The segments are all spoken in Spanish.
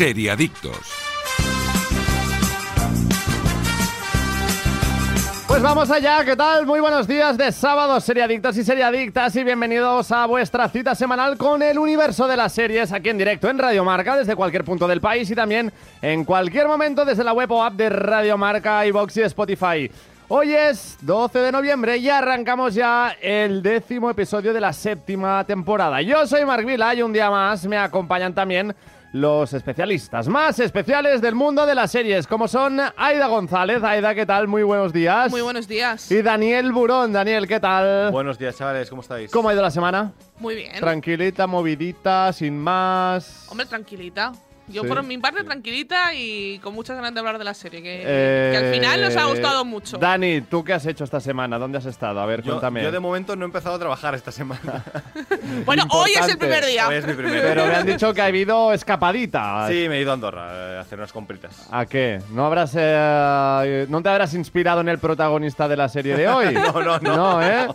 Seriadictos. Pues vamos allá, ¿qué tal? Muy buenos días de sábado, seriadictos y seriadictas, y bienvenidos a vuestra cita semanal con el universo de las series aquí en directo en Radio Marca, desde cualquier punto del país y también en cualquier momento desde la web o app de Radio Marca, iVox y Spotify. Hoy es 12 de noviembre y arrancamos ya el décimo episodio de la séptima temporada. Yo soy Mark Vila y un día más me acompañan también los especialistas más especiales del mundo de las series, como son Aida González. Aida, ¿qué tal? Muy buenos días. Muy buenos días. Y Daniel Burón. Daniel, ¿qué tal? Buenos días, chavales, ¿cómo estáis? ¿Cómo ha ido la semana? Muy bien. Tranquilita, movidita, sin más. Hombre, tranquilita. Yo Sí. por mi parte tranquilita y con muchas ganas de hablar de la serie, que, Eh, que al final nos ha gustado mucho. Dani, ¿tú qué has hecho esta semana? ¿Dónde has estado? A ver, Yo, cuéntame. yo de momento no he empezado a trabajar esta semana. bueno, hoy es el primer día. Hoy es mi primer Pero me han dicho que ha habido escapadita. Sí, me he ido a Andorra eh, a hacer unas compritas. ¿A qué? ¿No habrás eh, no te habrás inspirado en el protagonista de la serie de hoy? No, no, no. No, ¿eh?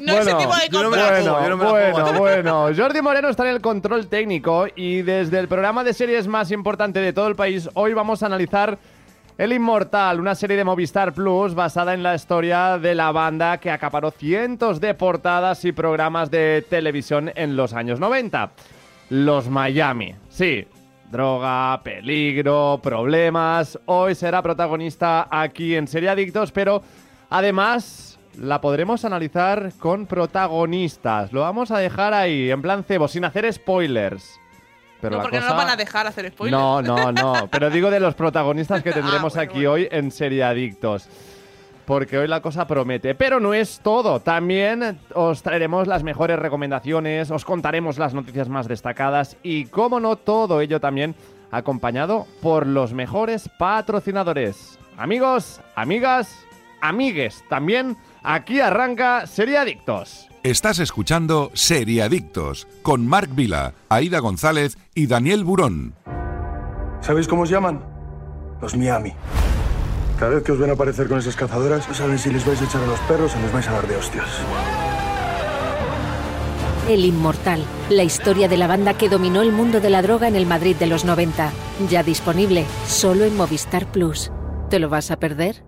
No ese tipo de yo no me la compras. Bueno, yo no me la bueno, bueno. Jordi Moreno está en el control técnico y desde el programa de series más importante de todo el país, hoy vamos a analizar El Inmortal, una serie de Movistar Plus basada en la historia de la banda que acaparó cientos de portadas y programas de televisión en los años 90. Los Miami. Sí, droga, peligro, problemas. Hoy será protagonista aquí en Serie Adictos, pero además la podremos analizar con protagonistas. Lo vamos a dejar ahí, en plan cebo, sin hacer spoilers. Pero no, la porque no cosa- nos van a dejar hacer spoilers. no, no, no. Pero digo de los protagonistas que tendremos Ah, bueno, aquí bueno. hoy en Serie Adictos. Porque hoy la cosa promete. Pero no es todo. También os traeremos las mejores recomendaciones, os contaremos las noticias más destacadas y, como no, todo ello también acompañado por los mejores patrocinadores. Amigos, amigas, amigues. También aquí arranca Serie Adictos. Estás escuchando Seriadictos con Marc Vila, Aida González y Daniel Burón. ¿Sabéis cómo os llaman? Los Miami. Cada vez que os ven aparecer con esas cazadoras, no saben si les vais a echar a los perros o les vais a dar de hostias. El Inmortal, la historia de la banda que dominó el mundo de la droga en el Madrid de los 90. Ya disponible solo en Movistar Plus. ¿Te lo vas a perder?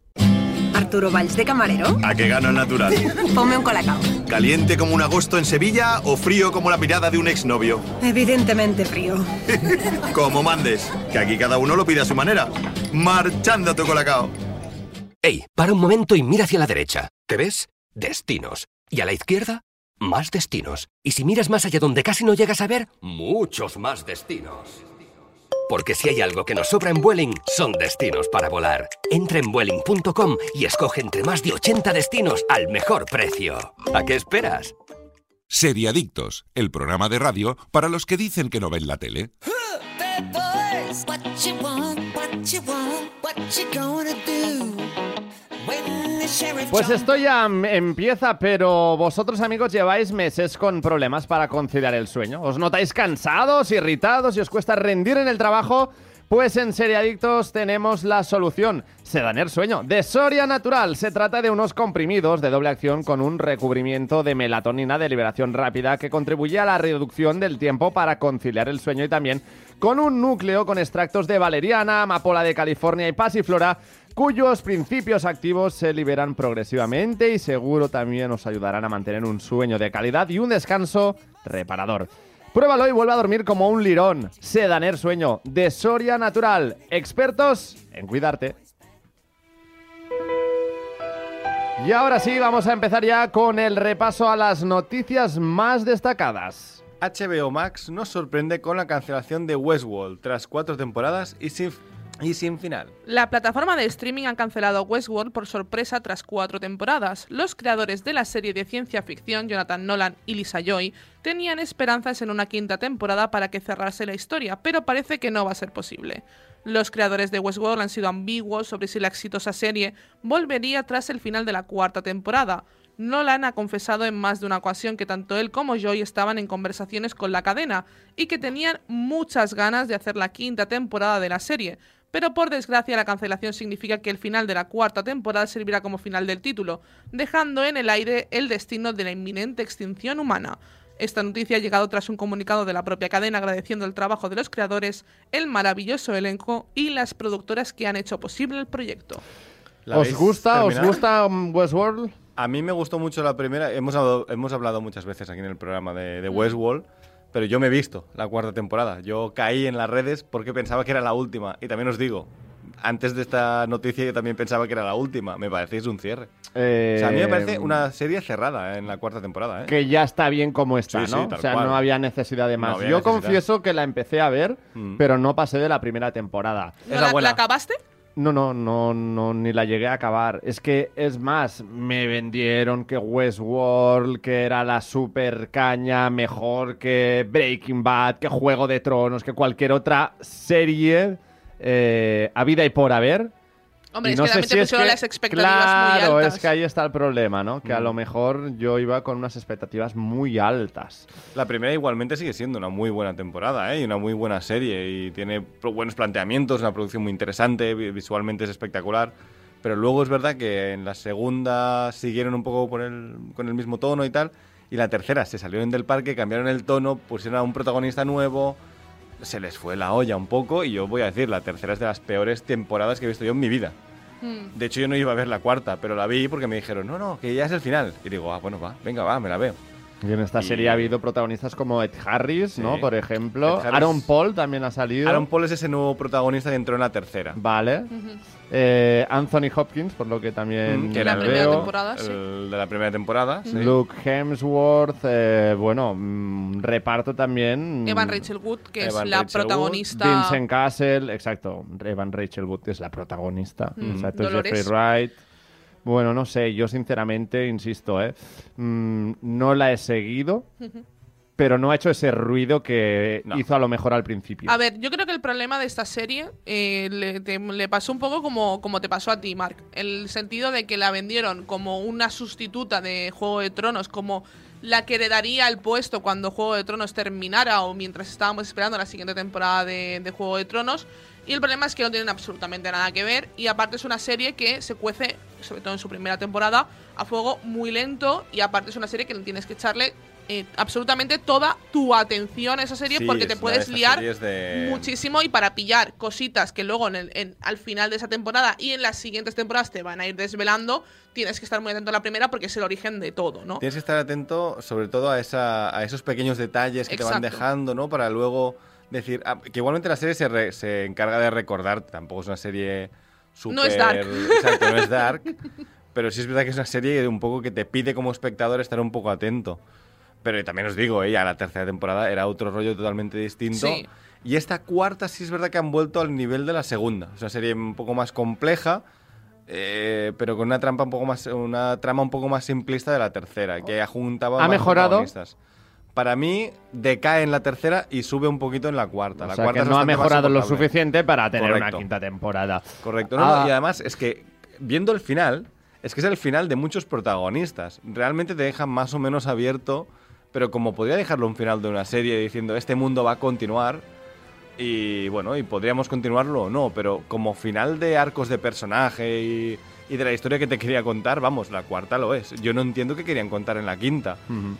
Arturo Valls de camarero. ¿A qué gano el natural? Ponme un colacao. ¿Caliente como un agosto en Sevilla o frío como la mirada de un exnovio? Evidentemente frío. Como mandes, que aquí cada uno lo pide a su manera. Marchando tu colacao. Ey, para un momento y mira hacia la derecha. ¿Te ves? Destinos. Y a la izquierda, más destinos. Y si miras más allá donde casi no llegas a ver, muchos más destinos. Porque si hay algo que nos sobra en Vueling, son destinos para volar. Entra en Vueling.com y escoge entre más de 80 destinos al mejor precio. ¿A qué esperas? Seriadictos, el programa de radio para los que dicen que no ven la tele. Pues esto ya em- empieza, pero vosotros amigos lleváis meses con problemas para conciliar el sueño. ¿Os notáis cansados, irritados y os cuesta rendir en el trabajo? Pues en Seriadictos tenemos la solución. Sedaner Sueño, de Soria Natural. Se trata de unos comprimidos de doble acción con un recubrimiento de melatonina de liberación rápida que contribuye a la reducción del tiempo para conciliar el sueño y también con un núcleo con extractos de valeriana, amapola de California y pasiflora cuyos principios activos se liberan progresivamente y seguro también os ayudarán a mantener un sueño de calidad y un descanso reparador. Pruébalo y vuelve a dormir como un lirón. Sedaner Sueño, de Soria Natural. Expertos en cuidarte. Y ahora sí, vamos a empezar ya con el repaso a las noticias más destacadas. HBO Max nos sorprende con la cancelación de Westworld tras cuatro temporadas y sin, y sin final. La plataforma de streaming ha cancelado Westworld por sorpresa tras cuatro temporadas. Los creadores de la serie de ciencia ficción, Jonathan Nolan y Lisa Joy, tenían esperanzas en una quinta temporada para que cerrase la historia, pero parece que no va a ser posible. Los creadores de Westworld han sido ambiguos sobre si la exitosa serie volvería tras el final de la cuarta temporada. Nolan ha confesado en más de una ocasión que tanto él como Joy estaban en conversaciones con la cadena y que tenían muchas ganas de hacer la quinta temporada de la serie, pero por desgracia la cancelación significa que el final de la cuarta temporada servirá como final del título, dejando en el aire el destino de la inminente extinción humana. Esta noticia ha llegado tras un comunicado de la propia cadena agradeciendo el trabajo de los creadores, el maravilloso elenco y las productoras que han hecho posible el proyecto. ¿La ¿Os gusta? ¿Os gusta mm, Westworld? A mí me gustó mucho la primera. Hemos hablado, hemos hablado muchas veces aquí en el programa de, de Westworld, pero yo me he visto la cuarta temporada. Yo caí en las redes porque pensaba que era la última. Y también os digo, antes de esta noticia yo también pensaba que era la última. Me parecéis un cierre. Eh, O sea, a mí me parece una serie cerrada en la cuarta temporada. ¿eh? que ya está bien como está, Sí, sí, ¿no? tal o sea, cual. no había necesidad de más. Yo necesidad. confieso que la empecé a ver, Mm. pero no pasé de la primera temporada. ¿No Es la la acabaste? No, no, no, no, ni la llegué a acabar. Es que, es más, me vendieron que Westworld, que era la super caña, mejor que Breaking Bad, que Juego de Tronos, que cualquier otra serie eh, a vida y por haber. Hombre, Y es no que sé también si te es pusieron que- las expectativas muy Claro, altas. es que ahí está el problema, ¿no? Que a Mm. lo mejor yo iba con unas expectativas muy altas. La primera igualmente sigue siendo una muy buena temporada ¿eh? y una muy buena serie y tiene buenos planteamientos, una producción muy interesante, vi- visualmente es espectacular. Pero luego es verdad que en la segunda siguieron un poco por el- con el mismo tono y tal. Y la tercera se salieron del parque, cambiaron el tono, pusieron a un protagonista nuevo. Se les fue la olla un poco y yo voy a decir, la tercera es de las peores temporadas que he visto yo en mi vida. Mm. De hecho, yo no iba a ver la cuarta, pero la vi porque me dijeron, no, no, que ya es el final. Y digo, ah, bueno, va, venga, va, me la veo. Y en esta Y- serie ha habido protagonistas como Ed Harris, ¿no? Sí. Por ejemplo. Harris- Aaron Paul también ha salido. Aaron Paul es ese nuevo protagonista que entró en la tercera. Vale. Ujú. Eh, Anthony Hopkins, por lo que también Mm, que La era el, primera veo. temporada, sí. el de la primera temporada. sí. Luke Hemsworth, eh, bueno, mm, reparto también. Evan Rachel Wood, que Evan es la Rachel Wood, protagonista. Vincent Castle, exacto. Evan Rachel Wood es la protagonista. Mm. Exacto, Dolores. Jeffrey Wright. Bueno, no sé, yo sinceramente, insisto, ¿eh? Mm, no la he seguido, pero no ha hecho ese ruido que No. hizo a lo mejor al principio. A ver, yo creo que el problema de esta serie eh, le, te- le pasó un poco como, como te pasó a ti, Mark. El sentido de que la vendieron como una sustituta de Juego de Tronos, como la que heredaría el puesto cuando Juego de Tronos terminara o mientras estábamos esperando la siguiente temporada de, de Juego de Tronos. Y el problema es que no tienen absolutamente nada que ver. Y aparte es una serie que se cuece, sobre todo en su primera temporada, a fuego muy lento. Y aparte es una serie que tienes que echarle eh, absolutamente toda tu atención a esa serie Sí, porque te puedes liar de- muchísimo y para pillar cositas que luego en el- en- al final de esa temporada y en las siguientes temporadas te van a ir desvelando, tienes que estar muy atento a la primera porque es el origen de todo, ¿no? Tienes que estar atento sobre todo a, esa, a esos pequeños detalles que te van dejando, ¿no? Para luego decir... ah, que igualmente la serie se, re- se encarga de recordar, tampoco es una serie súper... No es dark. Exacto, no es dark. pero sí es verdad que es una serie de un poco que te pide como espectador estar un poco atento. Pero también os digo, ¿eh? ya la tercera temporada era otro rollo totalmente distinto. Sí. Y esta cuarta sí es verdad que han vuelto al nivel de la segunda. Es una serie un poco más compleja, eh, pero con una trampa un poco más, una trama un poco más simplista de la tercera, que juntaba ¿Ha mejorado? Para mí decae en la tercera y sube un poquito en la cuarta. o la sea, cuarta que no ha mejorado lo suficiente para tener una quinta temporada. Correcto. No, no, Ah. y además es que viendo el final, es que es el final de muchos protagonistas. Realmente te deja más o menos abierto, pero como podría dejarlo un final de una serie diciendo este mundo va a continuar y bueno, y podríamos continuarlo o no, pero como final de arcos de personaje y, y de la historia que te quería contar, vamos, la cuarta lo es. Yo no entiendo qué querían contar en la quinta,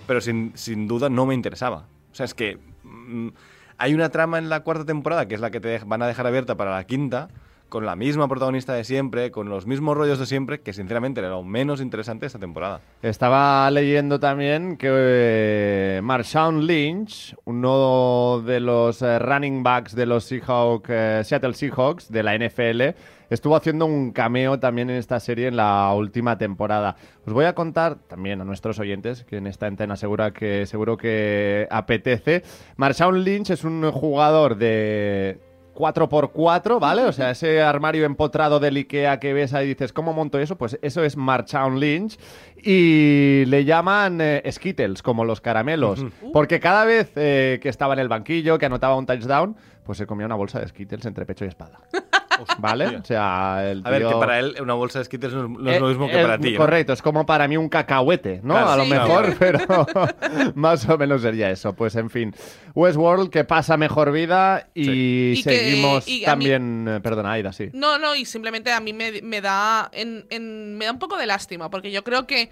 pero sin, sin duda no me interesaba. O sea, es que mm, hay una trama en la cuarta temporada que es la que te van a dejar abierta para la quinta, con la misma protagonista de siempre, con los mismos rollos de siempre, que sinceramente era lo menos interesante esta temporada. Estaba leyendo también que eh, Marshawn Lynch, uno de los eh, running backs de los Seahawks, eh, Seattle Seahawks de la NFL, estuvo haciendo un cameo también en esta serie en la última temporada. Os voy a contar también a nuestros oyentes, que en esta antena segura que, seguro que apetece. Marshawn Lynch es un jugador de 4x4, ¿vale? O sea, ese armario empotrado del Ikea que ves ahí y dices, ¿cómo monto eso? Pues eso es Marshawn Lynch. Y le llaman eh, Skittles, como los caramelos. Porque cada vez eh, que estaba en el banquillo, que anotaba un touchdown, pues se comía una bolsa de Skittles entre pecho y espalda. ¿Vale? O sea, el A ver, que tío- para él una bolsa de Skittles no, no es Eh, lo mismo que eh, para ti. ¿no? Correcto, es como para mí un cacahuete, ¿no? Claro, a lo mejor, claro. pero más o menos sería eso. Pues en fin, Westworld que pasa mejor vida y, Sí. Y que- seguimos y a mí- también. eh, Perdona, Aida, sí. No, no, y simplemente a mí me, me da en, en- me da un poco de lástima, porque yo creo que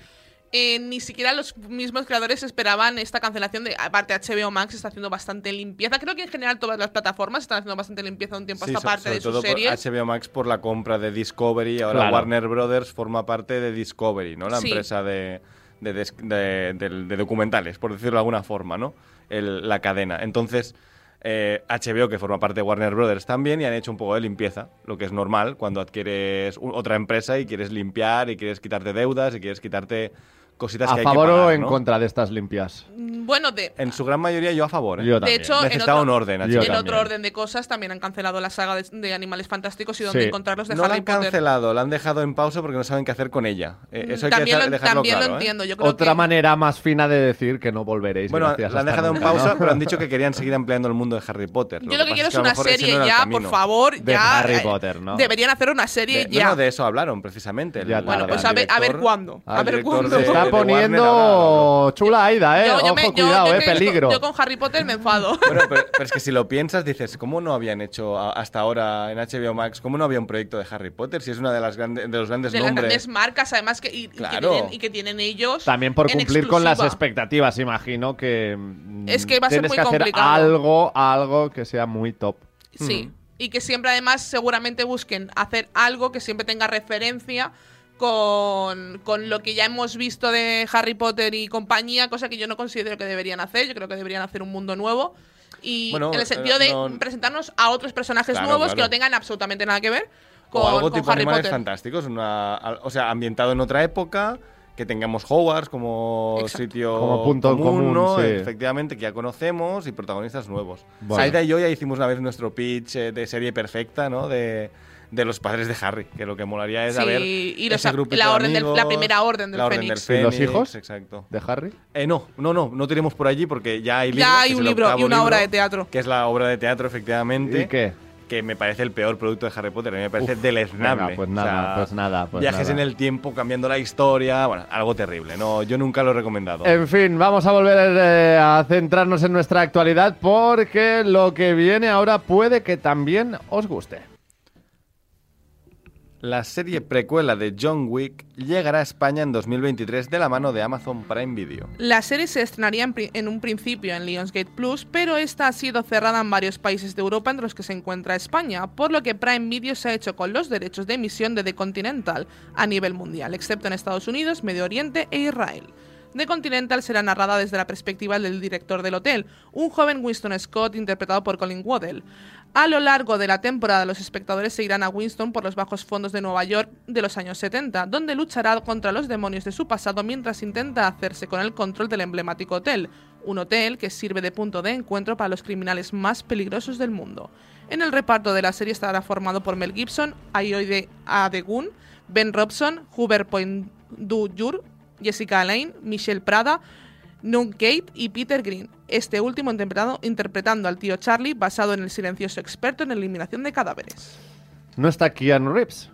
eh, ni siquiera los mismos creadores esperaban esta cancelación de aparte HBO Max está haciendo bastante limpieza. Creo que en general todas las plataformas están haciendo bastante limpieza un tiempo a Sí, esta so- parte sobre de sus series. HBO Max por la compra de Discovery. Ahora Claro. Warner Brothers forma parte de Discovery, ¿no? La Sí. empresa de, de, des- de- de- de documentales, por decirlo de alguna forma, ¿no? El- la cadena. Entonces, eh, HBO, que forma parte de Warner Brothers también, y han hecho un poco de limpieza, lo que es normal cuando adquieres otra empresa y quieres limpiar y quieres quitarte deudas y quieres quitarte cositas ¿A que hay favor que pagar, o en ¿no? contra de estas limpias? Bueno, de, En su gran mayoría yo a favor, ¿eh? Yo de hecho, en Necesitaba otro, un orden, Yo en también. otro orden de cosas también han cancelado la saga de, de Animales Fantásticos y donde Sí. encontrarlos de No la Harry han Potter. cancelado, la han dejado en pausa porque no saben qué hacer con ella. Eh, eso hay también que lo, dejarlo también claro, lo ¿eh? entiendo. Yo creo Otra que manera más fina de decir que no volveréis. Bueno, la han dejado en pausa, ¿no? pero han dicho que querían seguir ampliando el mundo de Harry Potter. yo lo que quiero es una serie no ya, por favor, De ya. Harry eh, Potter, ¿no? Deberían hacer una serie De, ya. no, no, de eso hablaron precisamente. Bueno, pues a ver, a ver director- cuándo. A ver cuándo. Se está poniendo chula Aida, ¿eh? Yo- yo Ojo, me- yo- cuidado, yo ¿eh? Peligro. Yo con Harry Potter me enfado. Bueno, pero, pero es que si lo piensas, dices, ¿cómo no habían hecho hasta ahora en HBO Max, cómo no había un proyecto de Harry Potter? Si es una de las grandes, de los grandes de las grandes marcas, además, que, y, y que Claro. tienen, y que tienen ellos. También por en cumplir con las expectativas, imagino que. mm, Es que va a ser tienes muy que hacer complicado. algo, algo que sea muy top. Sí. Y que siempre, además, seguramente busquen hacer algo que siempre tenga referencia con, con lo que ya hemos visto de Harry Potter y compañía, cosa que yo no considero que deberían hacer. Yo creo que deberían hacer un mundo nuevo. Y Bueno, en el sentido eh, de no- presentarnos a otros personajes Claro, nuevos que claro. no tengan absolutamente nada que ver con, o algo con tipo Harry Animales Potter. Fantásticos, una, o sea, ambientado en otra época, que tengamos Hogwarts como Exacto. sitio Como punto común, ¿no? sí. efectivamente, que ya conocemos y protagonistas nuevos. Bueno. Aida y yo ya hicimos una vez nuestro pitch eh, de serie perfecta, ¿no? De, de los padres de Harry, que lo que molaría es Sí, saber y los ese grupito la de orden del- la primera orden del la orden Fénix. del ¿Y los hijos? Exacto. ¿De Harry? Eh, no, no, no, no tenemos por allí porque ya hay libro. Ya hay un libro y una obra de teatro. Que es la obra de teatro, efectivamente ¿Y qué? que me parece el peor producto de Harry Potter. A mí me parece Uf, deleznable. venga, pues O nada, sea, pues nada, pues viajes nada. en el tiempo, cambiando la historia. Bueno, algo terrible. No, yo nunca lo he recomendado. En fin, vamos a volver eh, a centrarnos en nuestra actualidad porque lo que viene ahora puede que también os guste. La serie precuela de John Wick llegará a España en 2023 de la mano de Amazon Prime Video. La serie se estrenaría en, un principio en Lionsgate Plus, pero esta ha sido cerrada en varios países de Europa, entre los que se encuentra España, por lo que Prime Video se ha hecho con los derechos de emisión de The Continental a nivel mundial, excepto en Estados Unidos, Medio Oriente e Israel. The Continental será narrada desde la perspectiva del director del hotel, un joven Winston Scott interpretado por Colin Waddell. A lo largo de la temporada, los espectadores seguirán a Winston por los bajos fondos de Nueva York de los años 70, donde luchará contra los demonios de su pasado mientras intenta hacerse con el control del emblemático hotel, un hotel que sirve de punto de encuentro para los criminales más peligrosos del mundo. En el reparto de la serie estará formado por Mel Gibson, Ayoide Adegun, Ben Robson, Hubert Poindexter, Jessica Alain, Michelle Prada, Gate y Peter Green, este último interpretado- interpretando al tío Charlie basado en el silencioso experto en eliminación de cadáveres. No está Keanu Reeves.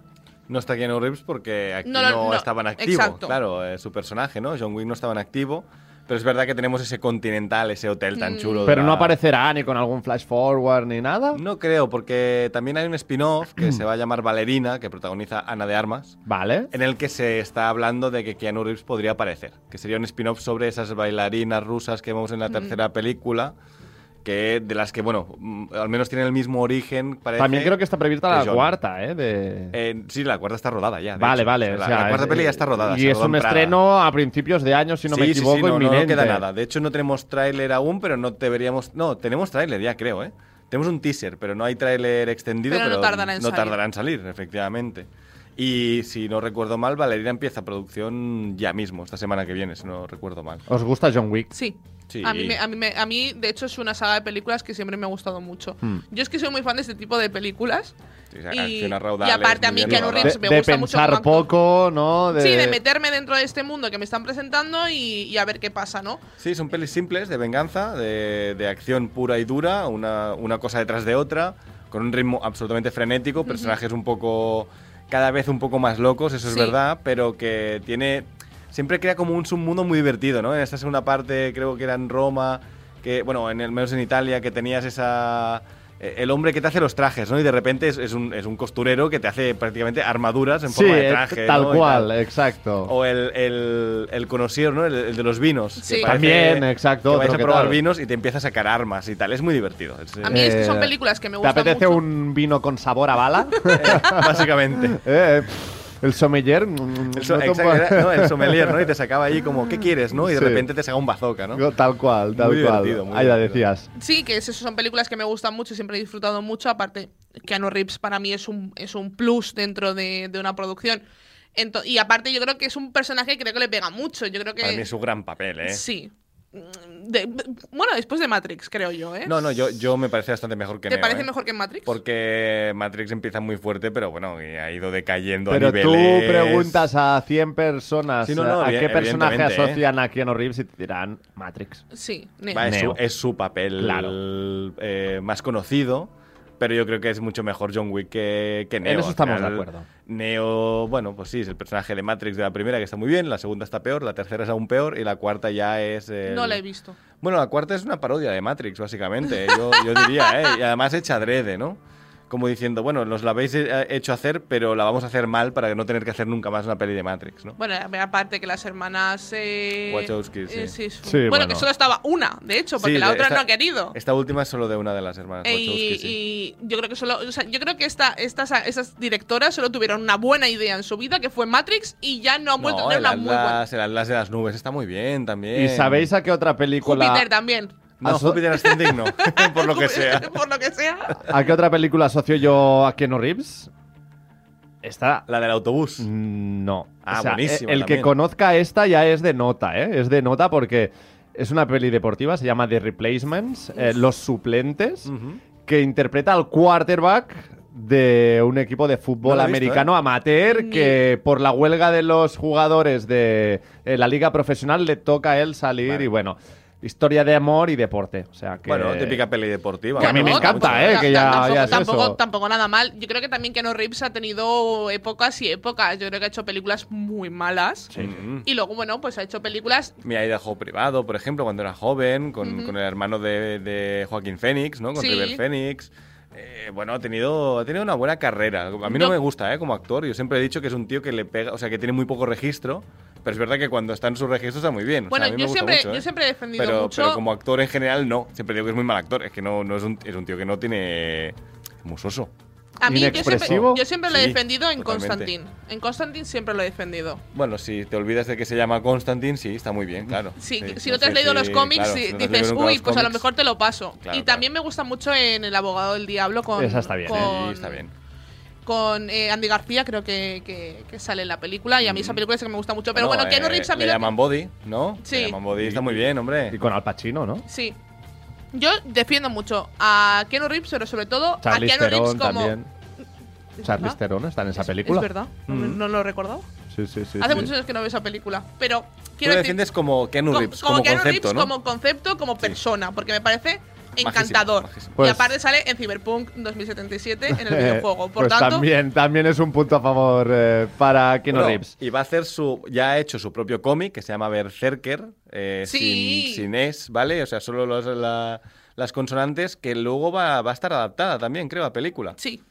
No está Keanu Reeves porque aquí No no, no, estaba en activo. exacto. Claro, eh, su personaje, ¿no? John Wick no estaba en activo. Pero es verdad que tenemos ese continental, ese hotel Mm. tan chulo. de Pero no aparecerá ni con algún flash forward ni nada. No creo, porque también hay un spin-off que se va a llamar Valerina, que protagoniza Ana de Armas, Vale. en el que se está hablando de que Keanu Reeves podría aparecer. Que sería un spin-off sobre esas bailarinas rusas que vemos en la tercera película, que de las que, bueno, mm, al menos tienen el mismo origen. Parece, También creo que está prevista la John. cuarta, ¿eh? De... Eh, sí, la cuarta está rodada ya. vale, hecho. vale. La, o sea, la cuarta es- peli ya está rodada. Y es un estreno a principios de año, si no me Sí, sí, sí, equivoco, no, queda nada. De hecho, no tenemos tráiler aún, pero no deberíamos... No, tenemos tráiler ya, creo, ¿eh? Tenemos un teaser, pero no hay tráiler extendido, Pero pero, no tardará en no salir. tardará en salir, efectivamente. Y si no recuerdo mal, Valerina empieza producción ya mismo, esta semana que viene, si no recuerdo mal. ¿Os gusta John Wick? Sí. Sí. A, mí me- a, mí me- a mí, de hecho, es una saga de películas que siempre me ha gustado mucho. Hmm. Yo es que soy muy fan de este tipo de películas. Sí, y, acciones y raudales, aparte a mí Keanu. Reeves De, me de gusta mucho pensar actor. poco, ¿no? De... Sí, de meterme dentro de este mundo que me están presentando y, y a ver qué pasa, ¿no? Sí, son pelis simples de venganza, de, de acción pura y dura, una, una cosa detrás de otra, con un ritmo absolutamente frenético, personajes un poco, cada vez un poco más locos, eso es verdad, pero que tiene, siempre crea como un submundo muy divertido, ¿no? En esta segunda parte creo que era en Roma, que, bueno, en el menos en Italia, que tenías esa... eh, El hombre que te hace los trajes, ¿no? Y de repente es, es un, es un costurero que te hace prácticamente armaduras en Sí, forma de eh, traje. tal cual, tal. exacto. O el, el, el conocido, ¿no? El, el de los vinos. que Sí. parece También, exacto, Que vais a que probar tal. vinos y te empieza a sacar armas y tal. Es muy divertido. Es, A mí es que son Eh, películas que me ¿Te gustan apetece mucho. un vino con sabor a bala? básicamente. Eh, el sommelier. mm, El, so- no era- no, el sommelier, ¿no? Y te sacaba ahí como, ¿qué quieres, no? Y de Sí. repente te saca un bazooka, ¿no? Tal cual, tal Muy cual. divertido, muy Ahí la decías. Sí, que es eso, son películas que me gustan mucho, siempre he disfrutado mucho. Aparte, Keanu Reeves para mí es un, es un plus dentro de, de una producción. Ento- y aparte, yo creo que es un personaje que creo que le pega mucho. Yo creo que. Para mí es su gran papel, ¿eh? Sí. De- bueno, después de Matrix, creo yo, ¿eh? No, no, yo, yo me parece bastante mejor que ¿Te Neo, parece ¿eh? mejor que Matrix? Porque Matrix empieza muy fuerte, pero bueno, y ha ido decayendo a Pero tú niveles... preguntas a 100 personas Sí, no, no, a qué personaje ¿eh? asocian a Keanu Reeves y te dirán Matrix. Sí, Neo. Va, es, su, Neo. es su papel Claro. eh, más conocido, pero yo creo que es mucho mejor John Wick que, que Neo. En eso estamos final, de acuerdo. Neo, bueno, pues sí, es el personaje de Matrix de la primera que está muy bien, la segunda está peor, la tercera es aún peor y la cuarta ya es... el- No la he visto. Bueno, la cuarta es una parodia de Matrix, básicamente, yo, yo diría, ¿eh? Y además hecha adrede, ¿no? Como diciendo, bueno, nos la habéis eh, hecho hacer, pero la vamos a hacer mal para no tener que hacer nunca más una peli de Matrix, ¿no? Bueno, aparte que las hermanas. Eh, Wachowski, sí. eh, Sí, bueno, bueno. que solo estaba una, de hecho, porque Sí, la otra esta- no ha querido. Esta última es solo de una de las hermanas Eh, Wachowski, y, sí. y yo creo que solo, o sea, yo creo que esta, estas, esas directoras solo tuvieron una buena idea en su vida, que fue Matrix, y ya no han vuelto No, a tener una muy buena. El Atlas de las nubes está muy bien también. ¿Y sabéis a qué otra película Júpiter también. No, Aso- Júpiter Ascending no, por lo que sea. Por lo que sea. a qué otra película asocio yo a Keanu Reeves? Esta La del autobús. no. Ah, O sea, buenísima El que conozca esta ya es de nota, ¿eh? Es de nota porque es una peli deportiva, se llama The Replacements, eh, Los Suplentes, que interpreta al quarterback de un equipo de fútbol No visto, americano amateur Ni- que por la huelga de los jugadores de eh, la liga profesional le toca a él salir Vale. y bueno, historia de amor y deporte. O sea que... Bueno, típica peli deportiva. Que a mí me encanta, tampoco- ¿eh? Que ya- tampoco, ya es tampoco, eso. tampoco nada mal. Yo creo que también Keanu Reeves ha tenido épocas y épocas. Yo creo que ha hecho películas muy malas. Mm. Y luego, bueno, pues ha hecho películas Mi ida juego privado, por ejemplo, cuando era joven, con, el hermano de, de Joaquín Phoenix, ¿no? Con Sí. River Phoenix. Eh, bueno, ha tenido, ha tenido una buena carrera. A mí no me gusta, ¿eh? Como actor. Yo siempre he dicho que es un tío que le pega, o sea, que tiene muy poco registro. Pero es verdad que cuando está en su registro está muy bien. O sea, Bueno, a mí me yo gusta siempre, mucho, yo ¿eh? siempre he defendido pero, mucho. pero como actor en general, no. Siempre digo que es muy mal actor. Es que no, no es, un, es un tío que no tiene. Es muy soso. a mí yo siempre, yo siempre lo he Sí, defendido en. Constantine. En Constantine siempre lo he defendido. Bueno, si te olvidas de que se llama Constantine, sí, está muy bien, claro. Sí, Sí, si no te has sé leído los cómics, claro, si no dices, uy, pues a lo cómics". mejor te lo paso. Claro, y también me gusta mucho en El abogado del diablo con. Esa está bien, ¿eh? con- Sí, está bien. Con eh, Andy García, creo que, que- que sale en la película. Y a mí esa película es que me gusta mucho. Pero bueno, Bueno, Keanu eh, Reeves a mí Le lo que- llaman Body, ¿no? Sí. Le llaman Body, está muy bien, hombre. Y con Al Pacino, ¿no? Sí. Yo defiendo mucho a Keanu Reeves, pero sobre todo Charlize a Keanu Reeves Theron como. también. ¿Es Charlize? Theron está en esa Es- película. Es verdad, no, Mm. no lo he recordado. Sí, sí, sí. Hace sí. muchos años que no veo esa película. Pero Tú quiero lo decir. defiendes como Keanu Reeves, como, Keanu concepto, Reeves, ¿no? como concepto, como persona, porque me parece encantador. majísimo. Pues- y aparte sale en Cyberpunk 2077 en el videojuego. Por pues tanto, también, también es un punto a favor eh, para Keanu Bueno, Reeves. Y va a hacer su. Ya ha hecho su propio cómic que se llama Berserker. eh, Sí. sin, sin es, ¿vale? O sea, solo los- la- las consonantes, que luego va, va a estar adaptada también, creo, a película. sí.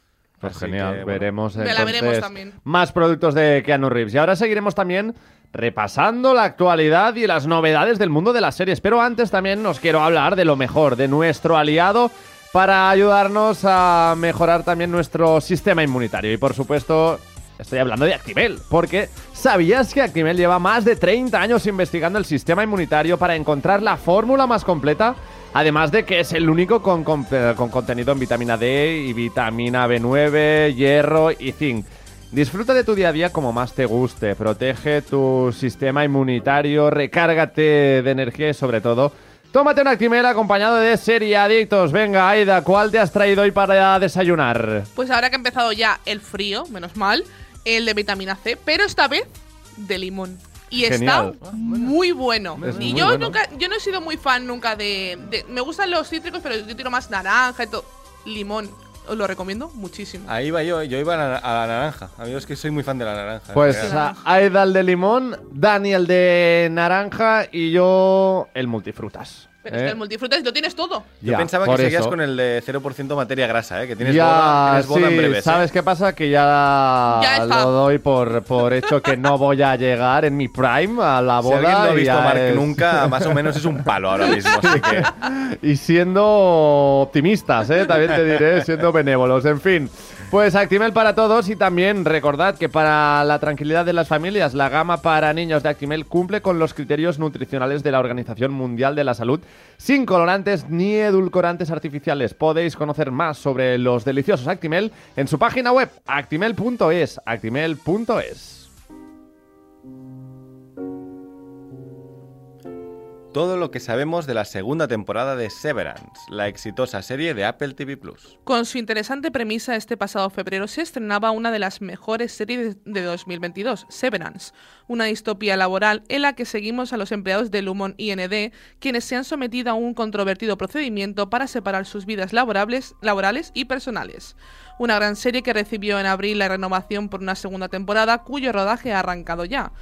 Pues Así genial, que, bueno. veremos Me la entonces veremos también. más productos de Keanu Reeves. Y ahora seguiremos también repasando la actualidad y las novedades del mundo de las series. Pero antes también os quiero hablar de lo mejor, de nuestro aliado para ayudarnos a mejorar también nuestro sistema inmunitario. Y por supuesto, estoy hablando de Actimel, porque ¿sabías que Actimel lleva más de 30 años investigando el sistema inmunitario para encontrar la fórmula más completa? Además de que es el único con, con- con contenido en vitamina D y vitamina B9, hierro y zinc. Disfruta de tu día a día como más te guste, protege tu sistema inmunitario, recárgate de energía y sobre todo, tómate un Actimel acompañado de serie adictos. Venga, Aida, ¿cuál te has traído hoy para desayunar? Pues ahora que ha empezado ya el frío, menos mal, el de vitamina C, pero esta vez de limón. Y Genial. está muy bueno. Es y muy yo bueno. nunca, yo no he sido muy fan nunca de, de- Me gustan los cítricos, pero yo tiro más naranja y todo. Limón. Os lo recomiendo muchísimo. Ahí va yo, yo iba a la, a la naranja. Amigos, es que soy muy fan de la naranja. Pues en Sí. general. a- Aida el de limón, Dani el de naranja y yo el multifrutas. Pero ¿eh? es que el multifrutas lo tienes todo. Yo Ya, pensaba que seguías eso. con el de 0% materia grasa, ¿eh? que tienes ya, boda, tienes boda sí, en breves. ¿eh? ¿sabes qué pasa? Que ya, Ya lo doy por, por hecho que no voy a llegar en mi prime a la Si boda. alguien no ha y visto Mark es- nunca, más o menos es un palo ahora mismo. Así que y siendo optimistas, ¿eh? también te diré, siendo benévolos. En fin, pues Actimel para todos y también recordad que para la tranquilidad de las familias, la gama para niños de Actimel cumple con los criterios nutricionales de la Organización Mundial de la Salud, sin colorantes ni edulcorantes artificiales. Podéis conocer más sobre los deliciosos Actimel en su página web actimel.es, actimel.es. todo lo que sabemos de la segunda temporada de Severance, la exitosa serie de Apple TV Plus. Con su interesante premisa, este pasado febrero se estrenaba una de las mejores series de 2022, Severance, una distopía laboral en la que seguimos a los empleados de Lumon IND, quienes se han sometido a un controvertido procedimiento para separar sus vidas laborables, laborales y personales. Una gran serie que recibió en abril la renovación por una segunda temporada, cuyo rodaje ha arrancado ya.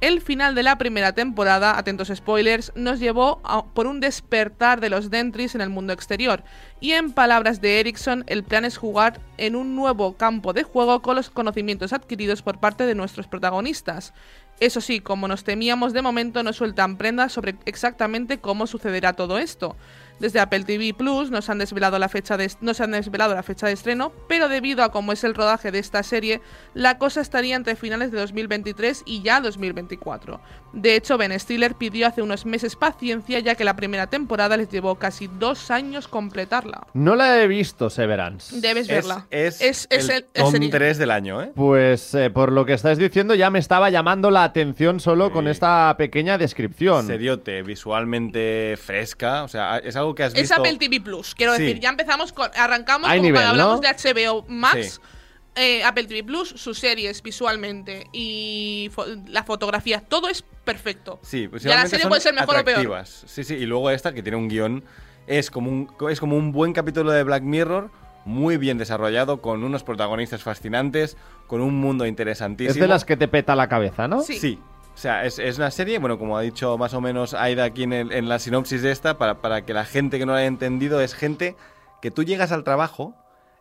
El final de la primera temporada, atentos spoilers, nos llevó por un despertar de los Dentris en el mundo exterior. Y en palabras de Erickson, el plan es jugar en un nuevo campo de juego con los conocimientos adquiridos por parte de nuestros protagonistas. Eso sí, como nos temíamos de momento, no sueltan prendas sobre exactamente cómo sucederá todo esto. Desde Apple TV Plus nos han desvelado la fecha de no se han desvelado la fecha de estreno, pero debido a cómo es el rodaje de esta serie, la cosa estaría entre finales de 2023 y ya 2024. De hecho, Ben Stiller pidió hace unos meses paciencia ya que la primera temporada les llevó casi dos años completarla. No la he visto, Severance. Debes verla. Es, es, es el, el, el top serie. 3 del año, ¿eh? Pues eh, por lo que estáis diciendo ya me estaba llamando la atención solo con Sí. esta pequeña descripción. Seriote, visualmente fresca. O sea, es algo que has Es. Apple TV Plus, quiero Sí. decir, ya empezamos con. Arrancamos Hay como nivel, cuando hablamos ¿no? de HBO Max. Sí. eh, Apple TV Plus, sus series visualmente y fo- la fotografía, todo es perfecto. Sí, pues Ya la serie puede ser mejor o peor. Sí, sí, y luego esta que tiene un guion es como un es como un buen capítulo de Black Mirror, muy bien desarrollado con unos protagonistas fascinantes, con un mundo interesantísimo. Es de las que te peta la cabeza, ¿no? Sí. Sí. O sea, es, es una serie, bueno, como ha dicho más o menos Aida aquí en, el- en la sinopsis de esta, para, para que la gente que no la haya entendido, es gente que tú llegas al trabajo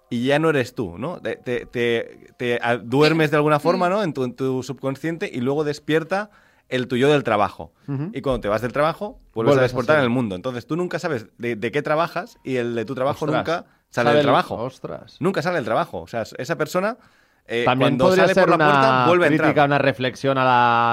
y ya no eres tú, ¿no? Te, te- te- te, duermes de alguna forma, ¿no? En tu, en tu subconsciente y luego despierta el tuyo del trabajo. Y cuando te vas del trabajo, vuelves, Vuelves a despertar en el mundo. Entonces tú nunca sabes de, de qué trabajas y el de tu trabajo Ostras. nunca sale del el- trabajo. Ostras. Nunca sale del trabajo. O sea, esa persona, eh, También cuando podría sale ser por la una puerta, vuelve a crítica, entrar. una reflexión a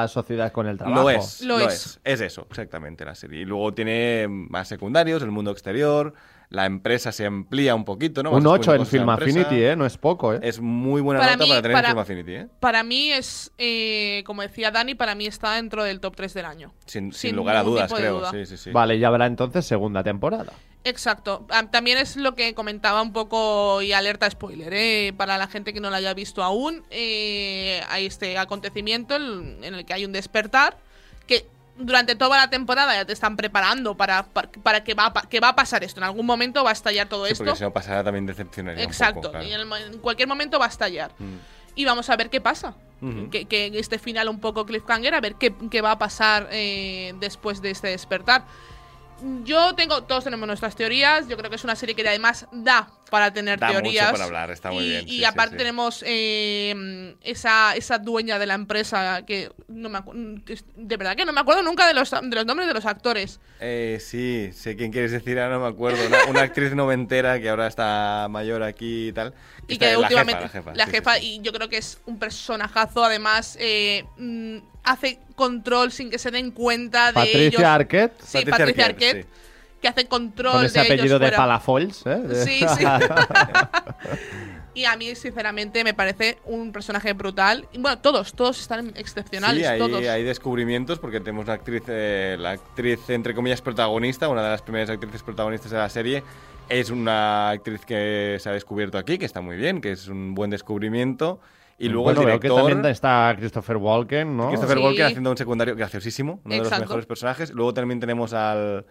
la sociedad con el trabajo. Lo es, Lo lo, es. es. es. eso, exactamente la serie. Y luego tiene más secundarios, el mundo exterior, la empresa se amplía un poquito, ¿no? Un Vas 8 en Film la Affinity. ¿eh? No es poco, ¿eh? Es muy buena Para nota mí- para tener para- en Film Affinity, ¿eh? Para mí es, eh, como decía Dani, para mí está dentro del top 3 del año. Sin, Sin sin lugar a dudas, creo. duda. Sí, sí, sí. Vale, ya habrá entonces segunda temporada. Exacto. Ah, También es lo que comentaba un poco y alerta spoiler, ¿eh? para la gente que no lo haya visto aún. eh, hay este acontecimiento en en el que hay un despertar que durante toda la temporada ya te están preparando para, para, para que, va, que va a pasar esto. En algún momento va a estallar todo Sí, esto. porque si no pasara también decepcionaría un Exacto. poco, claro. y en, el mo- en cualquier momento va a estallar. Mm. Y vamos a ver qué pasa. Que, que este final un poco cliffhanger, a ver qué, qué va a pasar eh, después de este despertar. Yo tengo, todos tenemos nuestras teorías. Yo creo que es una serie que además da para tener Da mucho teorías. para hablar, está muy y, bien, sí, aparte sí. tenemos eh, esa, esa dueña de la empresa que no me de verdad que no me acuerdo nunca de los, de los nombres de los actores. Eh, sí, sé quién quieres decir, ahora no me acuerdo. Una, una actriz noventera que ahora está mayor aquí y tal. Y que la últimamente jefa, la jefa, sí, sí. y yo creo que es un personajazo además eh, mm, hace control sin que se den cuenta de Patricia ellos Arquette, sí Patricia Patricia, Arquette, Arquette que hace control con ese de ellos apellido de fuera. Palafols, ¿eh? Sí, sí. y a mí sinceramente me parece un personaje brutal y bueno todos todos están excepcionales Sí, hay, todos hay descubrimientos porque tenemos una actriz, eh, la actriz entre comillas protagonista, una de las primeras actrices protagonistas de la serie. Es una actriz que se ha descubierto aquí, que está muy bien, que es un buen descubrimiento. Y luego bueno, el veo que director, también está Christopher Walken, ¿no? Christopher Sí. Walken haciendo un secundario graciosísimo, uno de los mejores personajes. Luego también tenemos al,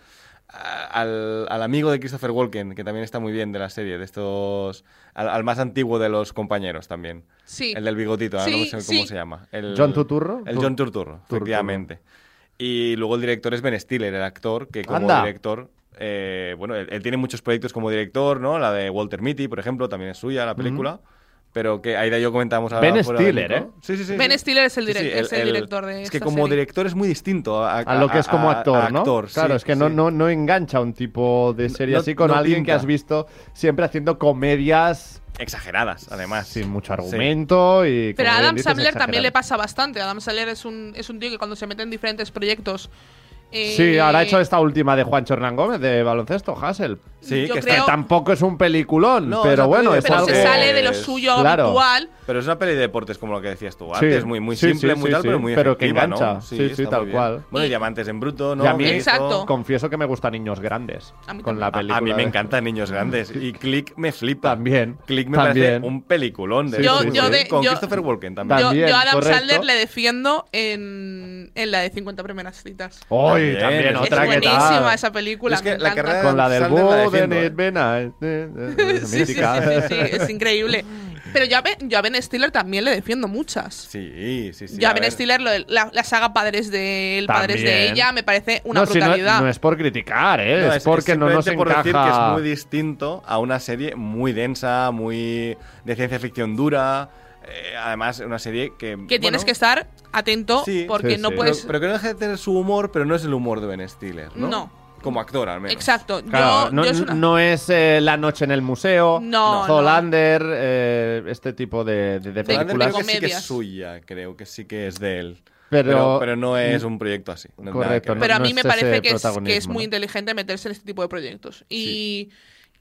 al, al amigo de Christopher Walken, que también está muy bien de la serie, de estos... Al, al más antiguo de los compañeros también. Sí. El del bigotito, ahora Sí, no sé sí. cómo se llama. El, ¿John Turturro? El Tur- John Turturro, Turturro. efectivamente. Y luego el director es Ben Stiller, el actor, que como Anda. director... eh, bueno, él, él tiene muchos proyectos como director, ¿no? La de Walter Mitty, por ejemplo, también es suya, la película. Pero que Aida y yo comentamos ahora Ben Stiller. ¿eh? Sí, sí, sí. Ben sí. Stiller es el, Sí, direc- sí, es el director de Es que esta como serie. director es muy distinto a, A lo que es como a- actor, a ¿no? actor, claro, sí, es que no, sí. no, no engancha un tipo de serie No- así con no alguien que has visto siempre haciendo comedias Exageradas, además. sin mucho argumento y... Pero a Adam Sandler también le pasa bastante. Adam Sandler es un, es un tío que cuando se mete en diferentes proyectos. Eh, Sí, ahora ha hecho esta última de Juancho Hernán Gómez de baloncesto, Hassel. Sí, Yo que creo- tampoco es un peliculón, No, pero bueno, es Pero algo... se sale de lo suyo claro. habitual. Pero es una peli de deportes, como lo que decías tú Sí, antes. Muy, muy sí, simple, sí, muy sí, tal, sí, pero muy pero que engancha. ¿no? Sí, sí, tal cual. Bueno, y Diamantes en Bruto, ¿no? Y a mí, Exacto. confieso que me gustan niños grandes A con la A, película. a mí me de- encantan Niños Grandes. Y Click me flipa. También, Click me también. parece un peliculón de Sí, Yo- sí, yo sí. de- Con yo- Christopher Walken también. Yo, También, yo a Adam correcto. Sandler le defiendo en, en la de 50 primeras citas. ¡Uy! También, También, es otra es que buenísima tal. esa película. Es que me la encanta. carrera Con la del Boo de Sí, sí, es increíble. Pero yo a, Ben, yo a Ben Stiller también le defiendo muchas. Sí, sí, sí. yo a a Ben ver. Stiller, lo de- la, la saga Padres de él, Padres de ella, me parece una no, si no- brutalidad. no, es por criticar, ¿eh? No, es, porque no nos por encaja... decir que es muy distinto a una serie muy densa, muy de ciencia ficción dura. eh, además, una serie que. que tienes que estar atento Sí, porque sí, no sí. puedes. Pero, pero que no deja de tener su humor, pero no es el humor de Ben Stiller, ¿no? No. Como actor, al menos. Exacto. Claro, yo, no, yo es una- no es eh, La noche en el museo, No, no. Zoolander, eh, este tipo de, de- de Zoolander películas. creo que sí que es suya, creo que sí que es de él. Pero- Pero, pero, no es un proyecto así. no es Correcto. Pero a no mí es me parece que es, que es muy ¿no? inteligente meterse en este tipo de proyectos. Y,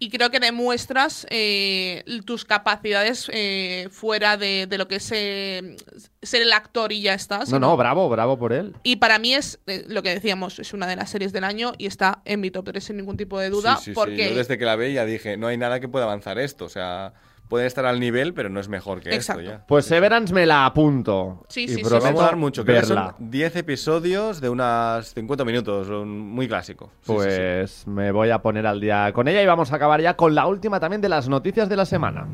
y creo que demuestras eh, tus capacidades eh, fuera de, de lo que es eh, ser el actor y ya estás. No, no, bravo, bravo por él. Y para mí es eh, lo que decíamos, es una de las series del año y está en mi top 3 sin ningún tipo de duda. Sí, sí, sí. porque Yo desde que la veía dije, no hay nada que pueda avanzar esto. O sea, pueden estar al nivel, pero no es mejor que Exacto. esto ya. Pues Severance me la apunto. Sí, y sí, sí, prometo Me va a mucho. Creo que verla. son 10 episodios de unas 50 minutos. un- Muy clásico. Sí, sí, sí. Pues me voy a poner al día con ella y vamos a acabar ya con la última también de las noticias de la semana.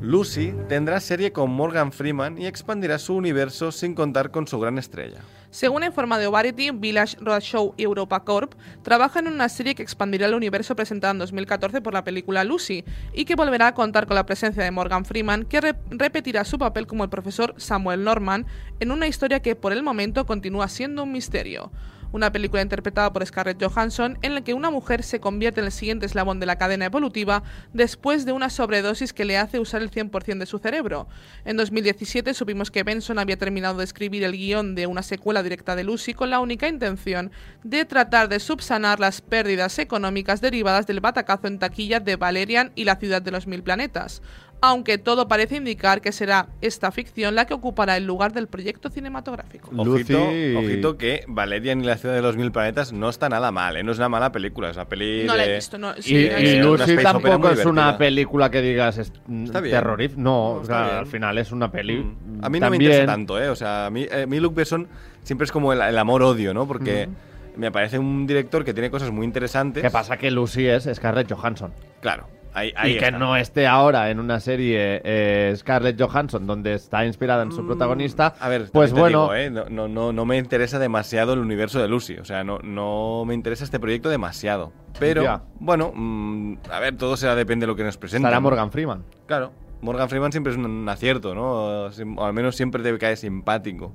Lucy tendrá serie con Morgan Freeman y expandirá su universo sin contar con su gran estrella. Según informa de Variety, Village Roadshow Europa Corp trabajan en una serie que expandirá el universo presentada en 2014 por la película Lucy y que volverá a contar con la presencia de Morgan Freeman, que re- repetirá su papel como el profesor Samuel Norman en una historia que por el momento continúa siendo un misterio. Una película interpretada por Scarlett Johansson en la que una mujer se convierte en el siguiente eslabón de la cadena evolutiva después de una sobredosis que le hace usar el 100% de su cerebro. En 2017 supimos que Benson había terminado de escribir el guion de una secuela directa de Lucy con la única intención de tratar de subsanar las pérdidas económicas derivadas del batacazo en taquilla de Valerian y la ciudad de los mil planetas. Aunque todo parece indicar que será esta ficción la que ocupará el lugar del proyecto cinematográfico. Ojito, Lucy- ojito que Valerian y la ciudad de los mil planetas no está nada mal, ¿eh? No es una mala película, es una peli No la he visto, no. Y, sí, no eh, Lucy tampoco es una película que digas es Está bien. terrorífica. No, No, o está sea, bien. al final es una peli. Mm. A mí no también- me interesa tanto, ¿eh? O sea, a mí, eh, mí Luke Besson siempre es como el, el amor-odio, ¿no? Porque me parece un director que tiene cosas muy interesantes. ¿Qué pasa? Que Lucy es Scarlett Johansson. Claro, ahí, ahí y que está. no esté ahora en una serie eh, Scarlett Johansson donde está inspirada en su protagonista. Mm, A ver, pues bueno, digo, ¿eh? no, no, no, no me interesa demasiado el universo de Lucy. O sea, no, no me interesa este proyecto demasiado. Pero, Ya. bueno, mm, a ver, todo será depende de lo que nos presenten. estará Morgan Freeman. Claro, Morgan Freeman siempre es un, un acierto, ¿no? O al menos siempre te cae simpático.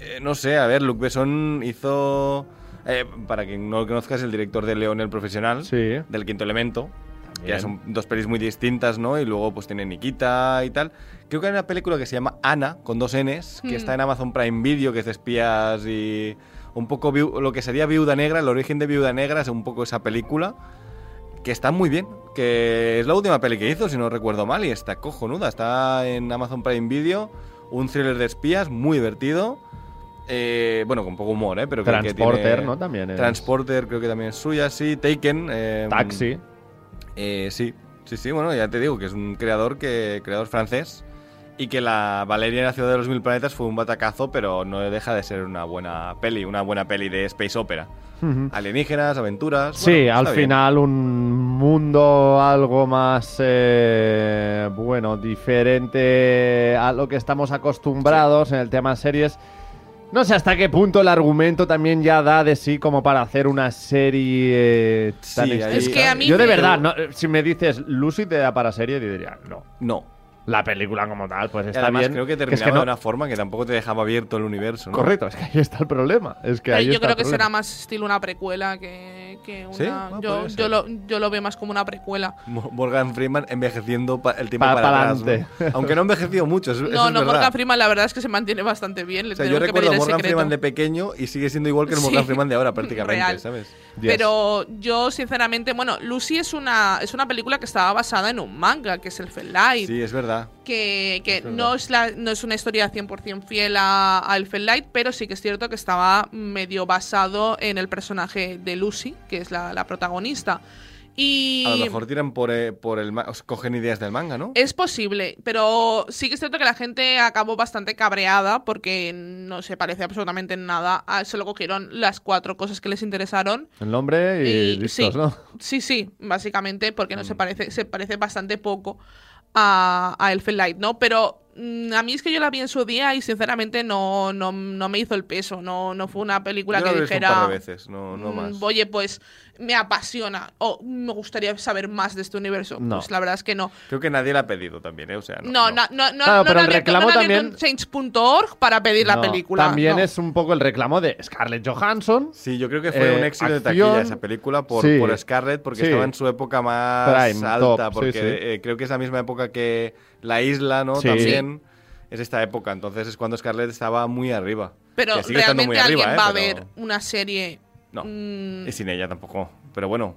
Eh, no sé, a ver, Luc Besson hizo... eh, para quien no lo conozca, es el director de León el Profesional, Sí. del Quinto Elemento. Que Bien. ya son dos pelis muy distintas, ¿no? Y luego pues tiene Nikita y tal. Creo que hay una película que se llama Ana, con dos Ns, que está en Amazon Prime Video, que es de espías y un poco lo que sería Viuda Negra, el origen de Viuda Negra es un poco esa película que está muy bien, que es la última peli que hizo, si no recuerdo mal, y está cojonuda, está en Amazon Prime Video, un thriller de espías muy divertido, eh, bueno, con poco humor, ¿eh? Pero que- que Transporter, tiene- ¿no? También es. Transporter creo que también es suya, sí, Taken. eh, Taxi. Eh, sí, sí, sí, bueno, ya te digo que es un creador que creador francés Y que la Valeria en la ciudad de los mil planetas fue un batacazo, pero no deja de ser una buena peli, una buena peli de space opera. Alienígenas, aventuras. Sí, bueno, al bien. final un mundo algo más, eh, bueno, diferente a lo que estamos acostumbrados en el tema series. No sé hasta qué punto el argumento también ya da de sí como para hacer una serie eh, tan Sí, ahí- extensa. Es que a mí Yo de verdad, no, si me dices Lucy te da para serie, diría no. No. La película como tal, pues Y está además bien. creo que es terminaba no- de una forma que tampoco te dejaba abierto el universo, ¿no? Correcto, es que ahí está el problema. Es que ahí yo está creo el que problema. será más estilo una precuela que, que una. ¿Sí? Ah, yo, yo, lo, yo lo veo más como una precuela. Mo- Morgan Freeman envejeciendo pa- el tiempo Pa- para, atrás, pa'lante. ¿no? Aunque no ha envejecido mucho, eso, eso No, es no, verdad. Morgan Freeman la verdad es que se mantiene bastante bien. Le O sea, yo recuerdo a Morgan. Freeman de pequeño y sigue siendo igual que el Sí. Morgan Freeman de ahora prácticamente, Real. ¿sabes? Pero yo, sinceramente, bueno, Lucy es una, es una película que estaba basada en un manga, que es el Fell Light. Sí, es verdad. Que, que Es verdad. no, es la, no es una historia 100% fiel a, a Elfen Light, pero sí que es cierto que estaba medio basado en el personaje de Lucy, que es la, la protagonista. Y A lo mejor tiran por, eh, por el... cogen ideas del manga, ¿no? es posible, pero sí que es cierto que la gente acabó bastante cabreada porque no se parece absolutamente en nada. A, solo cogieron las cuatro cosas que les interesaron El nombre y, y listos, sí, ¿no? sí, sí, básicamente, porque no Mm. se parece, se parece bastante poco a, a Elfen Light, ¿no? Pero a mí es que yo la vi en su día y sinceramente no, no, no me hizo el peso, no, no fue una película Yo que dijera. un par de veces, no, no mm, más. Oye, pues me apasiona o me gustaría saber más de este universo. No. Pues la verdad es que no. Creo que nadie la ha pedido también, ¿eh? O sea, no. No, no. no, no, no, Claro, no pero el reclamo también- change.org para pedir la película. También no. es un poco el reclamo de Scarlett Johansson. Sí, yo creo que fue Eh, un éxito de taquilla esa película por, sí. por Scarlett, porque Sí. estaba en su época más Prime, alta, top, sí, porque sí. eh, creo que es la misma época que La Isla, ¿no? Sí. También es esta época, entonces es cuando Scarlett estaba muy arriba. Pero realmente muy alguien arriba, va ¿eh? a Pero- ver una serie. No, mm, y sin ella tampoco. Pero bueno.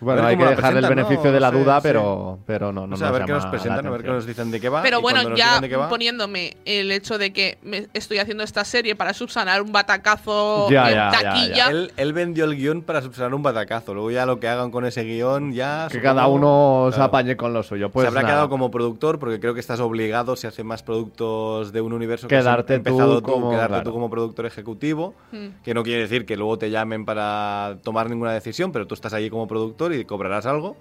Bueno, hay que dejarle el beneficio ¿no? de la duda, sí. pero, pero no, no o sea, a ver qué nos presentan, a ver qué nos dicen de qué va. Pero bueno, ya va, poniéndome el hecho de que me estoy haciendo esta serie para subsanar un batacazo Ya, en ya, ya, taquilla. Él, él vendió el guion para subsanar un batacazo. Luego ya lo que hagan con ese guion ya... Que supongo- cada uno se apañe con lo suyo. Pues se habrá nada. quedado como productor porque creo que estás obligado si haces más productos de un universo que has Quedarte empezado tú como- quedarte claro. tú como productor ejecutivo Mm. que no quiere decir que luego te llamen para tomar ninguna decisión pero tú estás allí como productor y cobrarás algo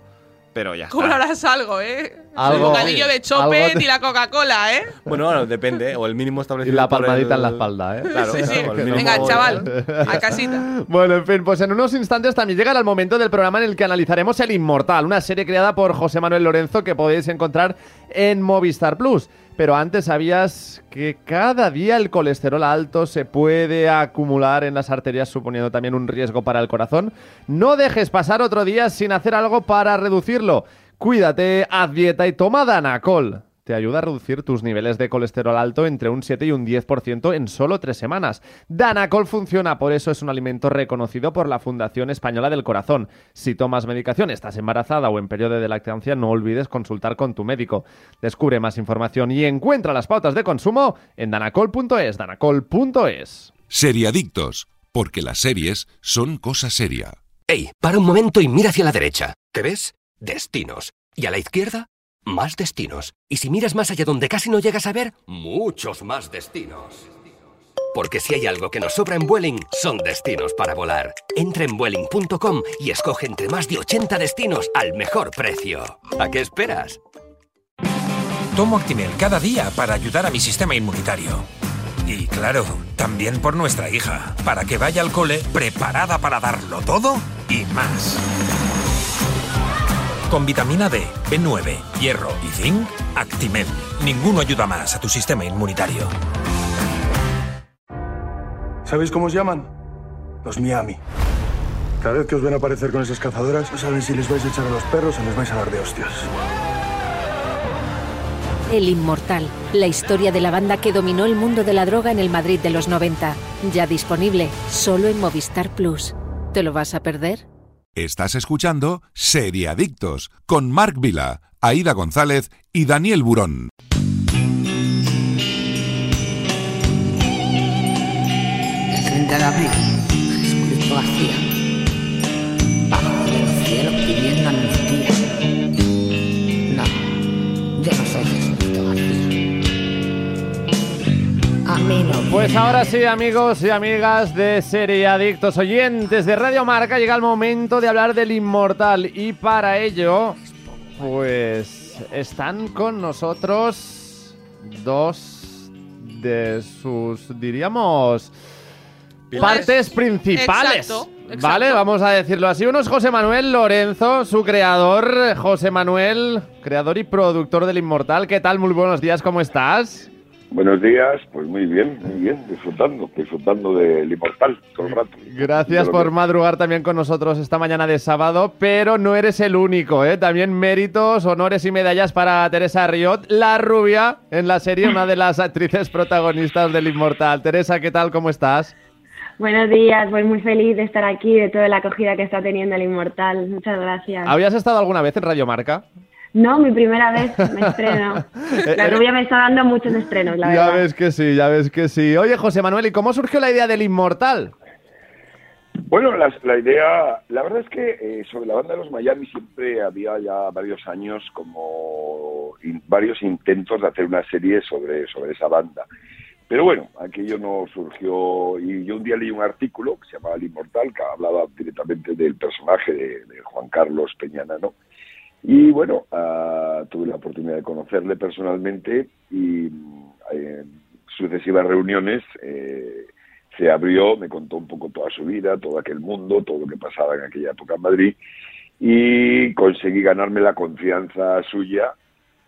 pero ya está. Cobrarás algo, ¿eh? Algo- el bocadillo de chope y la Coca-Cola, ¿eh? bueno bueno, depende ¿eh? o el mínimo Y establecido la por palmadita el- en la espalda, ¿eh? claro, Sí, sí. mínimo- Venga, chaval, a casita. Bueno, en fin, pues en unos instantes también llegará el momento del programa en el que analizaremos El Inmortal, una serie creada por José Manuel Lorenzo que podéis encontrar en Movistar Plus. Pero antes sabías que cada día el colesterol alto se puede acumular en las arterias suponiendo también un riesgo para el corazón. No dejes pasar otro día sin hacer algo para reducirlo. Cuídate, haz dieta y toma Danacol. Te ayuda a reducir tus niveles de colesterol alto entre un 7 y un 10% en solo tres semanas. Danacol funciona, por eso es un alimento reconocido por la Fundación Española del Corazón. Si tomas medicación, estás embarazada o en periodo de lactancia, no olvides consultar con tu médico. Descubre más información y encuentra las pautas de consumo en danacol.es. danacol.es. Seriadictos, porque las series son cosa seria. Ey, para un momento y mira hacia la derecha. ¿Qué ves? Destinos. Y a la izquierda, más destinos. Y si miras más allá donde casi no llegas a ver, muchos más destinos. Porque si hay algo que nos sobra en Vueling, son destinos para volar. Entra en Vueling.com y escoge entre más de 80 destinos al mejor precio. ¿A qué esperas? Tomo Actimel cada día para ayudar a mi sistema inmunitario. Y claro, también por nuestra hija, para que vaya al cole preparada para darlo todo y más. Con vitamina D, B9, hierro y zinc, Actimel. Ninguno ayuda más a tu sistema inmunitario. ¿Sabéis cómo os llaman? Los Miami. Cada vez que os ven aparecer con esas cazadoras, no saben si les vais a echar a los perros o les vais a dar de hostias. El Inmortal, la historia de la banda que dominó el mundo de la droga en el Madrid de los 90. Ya disponible solo en Movistar Plus. ¿Te lo vas a perder? Estás escuchando Seriadictos con Marc Vila, Aida González y Daniel Burón. El 30 de abril, Jesucristo García, Pues ahora sí, amigos y amigas de Serie Adictos oyentes de Radio Marca, llega el momento de hablar del inmortal y para ello, pues están con nosotros dos de sus, diríamos, partes principales. Exacto, exacto. Vale, vamos a decirlo así. Uno es José Manuel Lorenzo, su creador. José Manuel, creador y productor del Inmortal. ¿Qué tal? Muy buenos días, ¿cómo estás? Buenos días, pues muy bien, muy bien, disfrutando, disfrutando del inmortal todo el rato. Gracias por que- madrugar también con nosotros esta mañana de sábado, pero no eres el único, ¿eh? También méritos, honores y medallas para Teresa Riot, la rubia en la serie, una de las actrices protagonistas del Inmortal. Teresa, ¿qué tal? ¿Cómo estás? Buenos días, pues muy feliz de estar aquí, de toda la acogida que está teniendo el Inmortal. Muchas gracias. ¿Habías estado alguna vez en Radio Marca? No, mi primera vez me estreno. La Eh, rubia me está dando muchos estrenos, la ya verdad. ves que sí, ya ves que sí. Oye, José Manuel, ¿y cómo surgió la idea del Inmortal? Bueno, la, la idea, la verdad es que eh, sobre la banda de los Miami siempre había ya varios años como in- varios intentos de hacer una serie sobre, sobre esa banda. Pero bueno, aquello no surgió y yo un día leí un artículo que se llamaba El Inmortal, que hablaba directamente del personaje de, de Juan Carlos Peñana, ¿no? Y bueno, ah, tuve la oportunidad de conocerle personalmente y en sucesivas reuniones eh, se abrió, me contó un poco toda su vida, todo aquel mundo, todo lo que pasaba en aquella época en Madrid y conseguí ganarme la confianza suya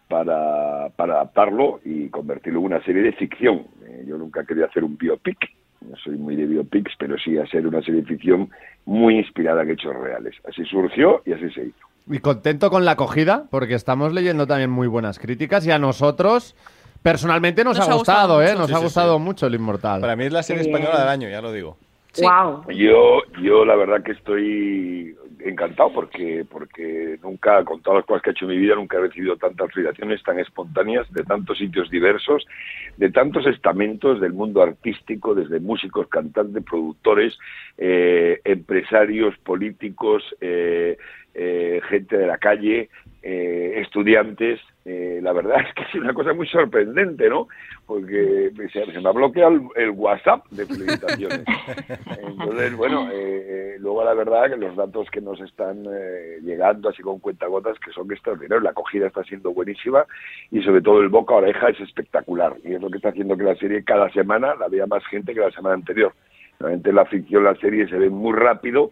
para, para adaptarlo y convertirlo en una serie de ficción. Eh, yo nunca quería hacer un biopic, no soy muy de biopics, pero sí hacer una serie de ficción muy inspirada en hechos reales. Así surgió y así se hizo. Y contento con la acogida, porque estamos leyendo también muy buenas críticas y a nosotros personalmente nos, Nos ha ha gustado, gustado ¿eh? Nos Sí, ha gustado sí. mucho el Inmortal. Para mí es la serie española del año, ya lo digo. Wow. Yo, yo la verdad que estoy encantado porque, porque nunca, con todas las cosas que he hecho en mi vida, nunca he recibido tantas reacciones tan espontáneas de tantos sitios diversos, de tantos estamentos del mundo artístico, desde músicos, cantantes, productores, eh, empresarios, políticos, eh, eh, gente de la calle, eh, estudiantes. Eh, la verdad es que es una cosa muy sorprendente, ¿no? Porque se, se me ha bloqueado el, el WhatsApp de felicitaciones. Entonces, bueno, eh, eh, luego la verdad que los datos que nos están eh, llegando así con cuentagotas que son extraordinarios, la acogida está siendo buenísima y sobre todo el boca a oreja es espectacular y es lo que está haciendo que la serie cada semana la vea más gente que la semana anterior. Realmente la ficción, la serie se ve muy rápido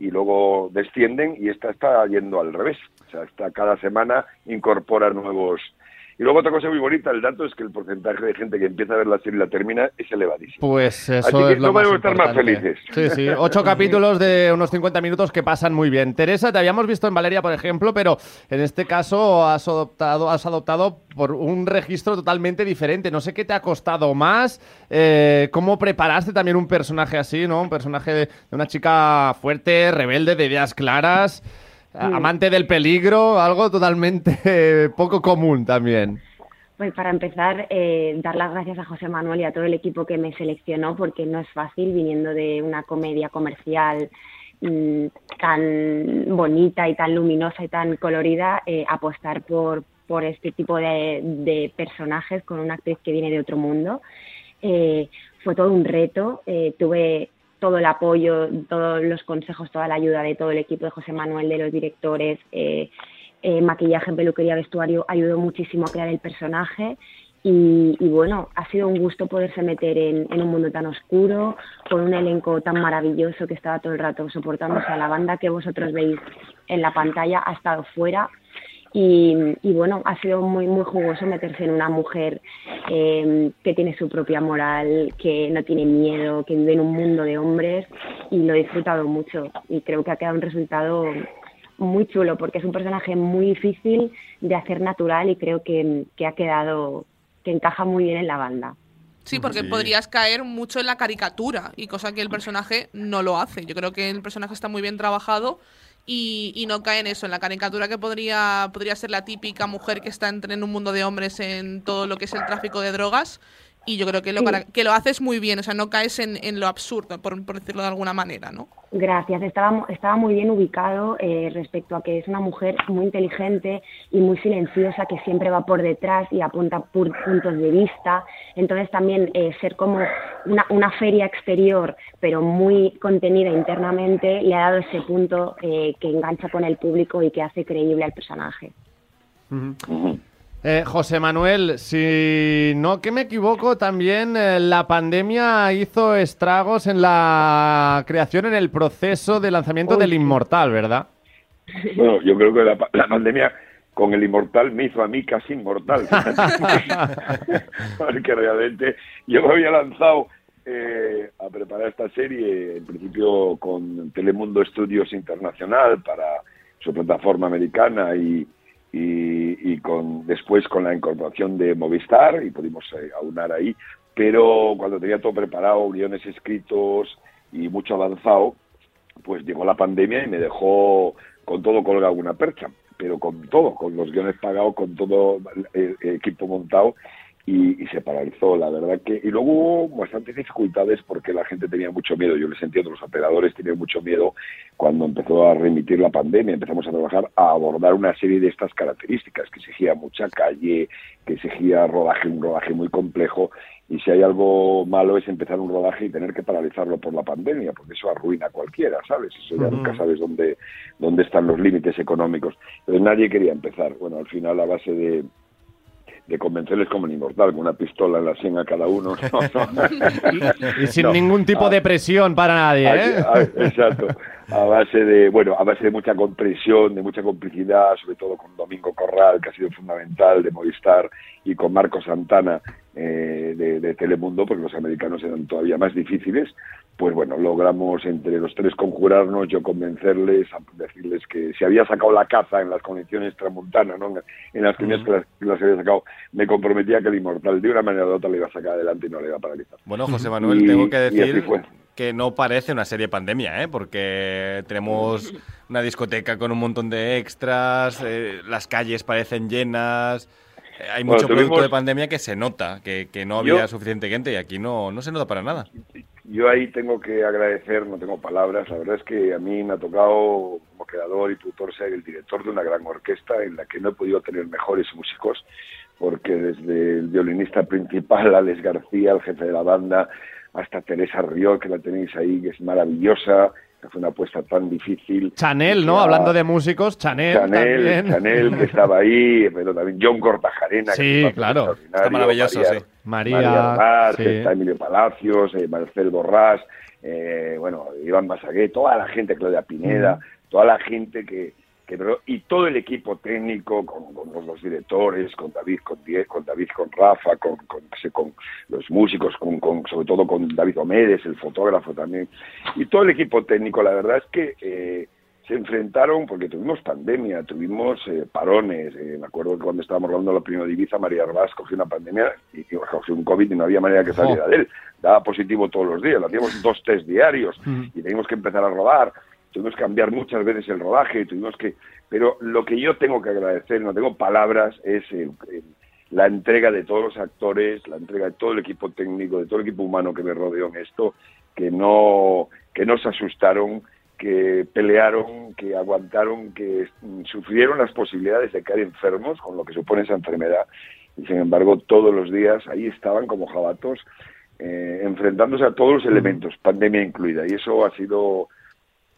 y luego descienden y esta está yendo al revés. O sea, esta cada semana incorpora nuevos... Y luego otra cosa muy bonita, el dato es que el porcentaje de gente que empieza a ver la serie y la termina es elevadísimo. Pues eso Así que es lo no más estar más felices. Sí, sí. Ocho capítulos de unos 50 minutos que pasan muy bien. Teresa, te habíamos visto en Valeria, por ejemplo, pero en este caso has adoptado, has adoptado por un registro totalmente diferente. No sé qué te ha costado más, eh, cómo preparaste también un personaje así, ¿no? Un personaje de, de una chica fuerte, rebelde, de ideas claras. Amante del peligro, algo totalmente poco común también. Pues para empezar, eh, dar las gracias a José Manuel y a todo el equipo que me seleccionó, porque no es fácil viniendo de una comedia comercial mm, tan bonita y tan luminosa y tan colorida, eh, apostar por, por este tipo de, de personajes con una actriz que viene de otro mundo. Eh, fue todo un reto, tuve todo el apoyo, todos los consejos, toda la ayuda de todo el equipo de José Manuel, de los directores, eh, eh, maquillaje, peluquería, vestuario, ayudó muchísimo a crear el personaje. Y, bueno, ha sido un gusto poderse meter en, en un mundo tan oscuro, con un elenco tan maravilloso que estaba todo el rato soportándose a la banda que vosotros veis en la pantalla, ha estado fuera y, y bueno, ha sido muy, muy jugoso meterse en una mujer eh, que tiene su propia moral, que no tiene miedo, que vive en un mundo de hombres y lo he disfrutado mucho y creo que ha quedado un resultado muy chulo porque es un personaje muy difícil de hacer natural y creo que, que ha quedado, que encaja muy bien en la banda. Sí, porque podrías caer mucho en la caricatura y cosa que el personaje no lo hace. Yo creo que el personaje está muy bien trabajado y, y no cae en eso, en la caricatura que podría, podría ser la típica mujer que está entre- en un mundo de hombres en todo lo que es el tráfico de drogas. Y yo creo que lo, Sí. para- que lo haces muy bien, o sea, no caes en, en lo absurdo, por, por decirlo de alguna manera, ¿no? Gracias, estaba, mu- estaba muy bien ubicado eh, respecto a que es una mujer muy inteligente y muy silenciosa que siempre va por detrás y apunta pu- puntos de vista. Entonces también eh, ser como una, una feria exterior pero muy contenida internamente le ha dado ese punto eh, que engancha con el público y que hace creíble al personaje. Eh, José Manuel, si no que me equivoco, también eh, la pandemia hizo estragos en la creación, en el proceso de lanzamiento Uy, del. Inmortal, ¿verdad? Bueno, yo creo que la, la pandemia con el inmortal me hizo a mí casi inmortal. Porque realmente yo me había lanzado eh, a preparar esta serie, en principio con Telemundo Estudios Internacional para su plataforma americana y, y, y con después con la incorporación de Movistar y pudimos eh, aunar ahí. Pero cuando tenía todo preparado, guiones escritos y mucho avanzado, pues llegó la pandemia y me dejó con todo colgado una percha, pero con todo, con los guiones pagados, con todo el, equipo montado y, y se paralizó, la verdad que... Y luego hubo bastantes dificultades porque la gente tenía mucho miedo, yo les entiendo, los operadores tenían mucho miedo cuando empezó a remitir la pandemia, empezamos a trabajar a abordar una serie de estas características, que exigía mucha calle, que exigía rodaje, un rodaje muy complejo, y si hay algo malo es empezar un rodaje y tener que paralizarlo por la pandemia, porque eso arruina a cualquiera, ¿sabes? Eso ya nunca sabes dónde, dónde están los límites económicos. Entonces nadie quería empezar. Bueno, al final a base de, de convencerles como el inmortal, con una pistola en la sien a cada uno. No, no. Y sin No. ningún tipo Ah, de presión para nadie, ¿eh? ay, exacto. A base de, bueno, a base de mucha compresión, de mucha complicidad, sobre todo con Domingo Corral, que ha sido fundamental, de Movistar, y con Marco Santana eh, de, de Telemundo, porque los americanos eran todavía más difíciles. Pues bueno, logramos entre los tres conjurarnos, yo convencerles, decirles que si había sacado la caza en las condiciones tramontanas, ¿no? en las primeras que las, que las había sacado, me comprometía que el inmortal de una manera u otra le iba a sacar adelante y no le iba a paralizar. Bueno, José Manuel, Y- tengo que decir que no parece una serie pandemia, ¿eh? Porque tenemos una discoteca con un montón de extras, eh, las calles parecen llenas, hay Bueno, mucho producto de pandemia que se nota, que, que no Yo- había suficiente gente y aquí no, no se nota para nada. Yo ahí tengo que agradecer, no tengo palabras, la verdad es que a mí me ha tocado como creador y tutor ser el director de una gran orquesta en la que no he podido tener mejores músicos, porque desde el violinista principal, Alex García, el jefe de la banda, hasta Teresa Riol, que la tenéis ahí, que es maravillosa, fue una apuesta tan difícil. Chanel, ¿no? Ya- Hablando de músicos, Chanel, Chanel, también. Chanel, que estaba ahí, pero también John Cortajarena. Sí, que claro. Está maravilloso, María, sí. María, María sí. está Emilio Palacios, eh, Marcel Borrás, eh, bueno, Iván Basagué, toda la gente, Claudia Pineda, toda la gente que, y todo el equipo técnico, con, con los, directores, con David, con Die- con David, con Rafa, con, con, los músicos, con, con- sobre todo con David Omedes, el fotógrafo también, y todo el equipo técnico, la verdad es que eh, se enfrentaron porque tuvimos pandemia, tuvimos eh, parones. eh, me acuerdo que cuando estábamos rodando la primera divisa, María Arbás cogió una pandemia y, y cogió un COVID y no había manera que saliera de él. Daba positivo todos los días, le hacíamos dos test diarios y teníamos que empezar a rodar. Tuvimos que cambiar muchas veces el rodaje, tuvimos que... Pero lo que yo tengo que agradecer, no tengo palabras, es el- el- la entrega de todos los actores, la entrega de todo el equipo técnico, de todo el equipo humano que me rodeó en esto, que no, que no se asustaron, que pelearon, que aguantaron, que sufrieron las posibilidades de caer enfermos con lo que supone esa enfermedad. Y sin embargo, todos los días ahí estaban como jabatos, eh, enfrentándose a todos los elementos, pandemia incluida. Y eso ha sido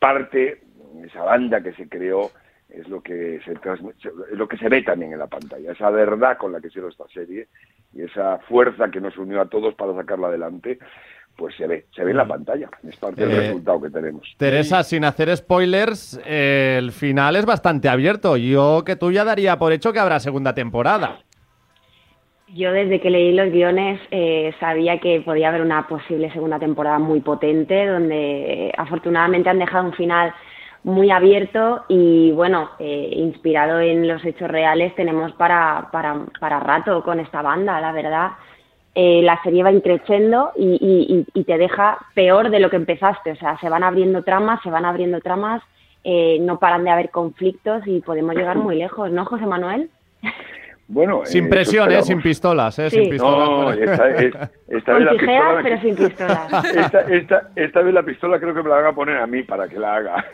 parte, esa banda que se creó, es lo que se es lo que se ve también en la pantalla, esa verdad con la que hicieron esta serie y esa fuerza que nos unió a todos para sacarla adelante, pues se ve, se ve en la pantalla, es parte del Eh, resultado que tenemos. Teresa, sin hacer spoilers, eh, el final es bastante abierto. Yo que tú ya daría por hecho que habrá segunda temporada. Yo desde que leí los guiones eh, sabía que podía haber una posible segunda temporada muy potente, donde eh, afortunadamente han dejado un final muy abierto y bueno, eh, inspirado en los hechos reales tenemos para, para, para rato con esta banda, la verdad. Eh, la serie va increciendo y, y, y- te deja peor de lo que empezaste, o sea, se van abriendo tramas, se van abriendo tramas, eh, no paran de haber conflictos y podemos llegar muy lejos, ¿no, José Manuel? Bueno, Sin eh, presión, eso ¿eh? Sin pistolas, ¿eh? Sí. Sin pistolas. No, esta, vez la tijeras, pistola... pero sin pistolas. Esta, esta, esta vez la pistola creo que me la van a poner a mí para que la haga.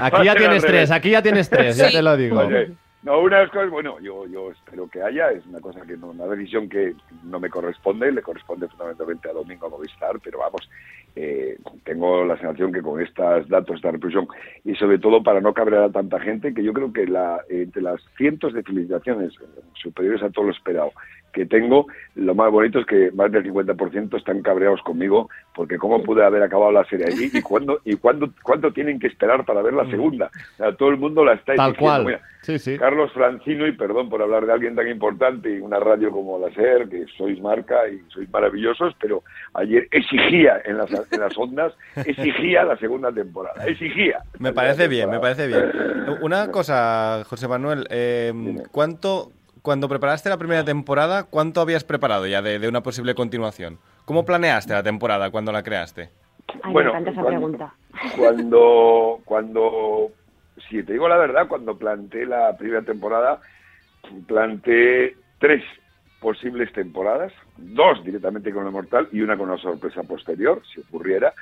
Aquí ya tienes tres, aquí ya tienes tres, ya Sí. te lo digo. Oye, no, una de las cosas, bueno, yo, yo espero que haya, es una cosa que no, una decisión que no me corresponde, le corresponde fundamentalmente a Domingo Movistar, pero vamos, eh, tengo la sensación que con estos datos, esta represión, y sobre todo para no cabrear a tanta gente, que yo creo que la, entre las cientos de felicitaciones superiores a todo lo esperado que tengo, lo más bonito es que más del 50% están cabreados conmigo, porque cómo pude haber acabado la serie allí y cuándo y cuándo, cuánto tienen que esperar para ver la segunda. O sea, todo el mundo la está Mm. Tal exigiendo. cual. Mira, Sí, sí. Carlos Francino, y perdón por hablar de alguien tan importante y una radio como la SER, que sois marca y sois maravillosos, pero ayer exigía en las, en las ondas, exigía la segunda temporada, exigía. Me parece bien, me parece bien. Una cosa, José Manuel, eh, ¿cuánto, cuando preparaste la primera temporada, cuánto habías preparado ya de, de una posible continuación? ¿Cómo planeaste la temporada cuando la creaste? Ay, Bueno, me encanta esa cuando- pregunta. Cuando, cuando, si te digo la verdad, cuando planteé la primera temporada, planteé tres posibles temporadas, dos directamente con el Mortal y una con una sorpresa posterior, si ocurriera,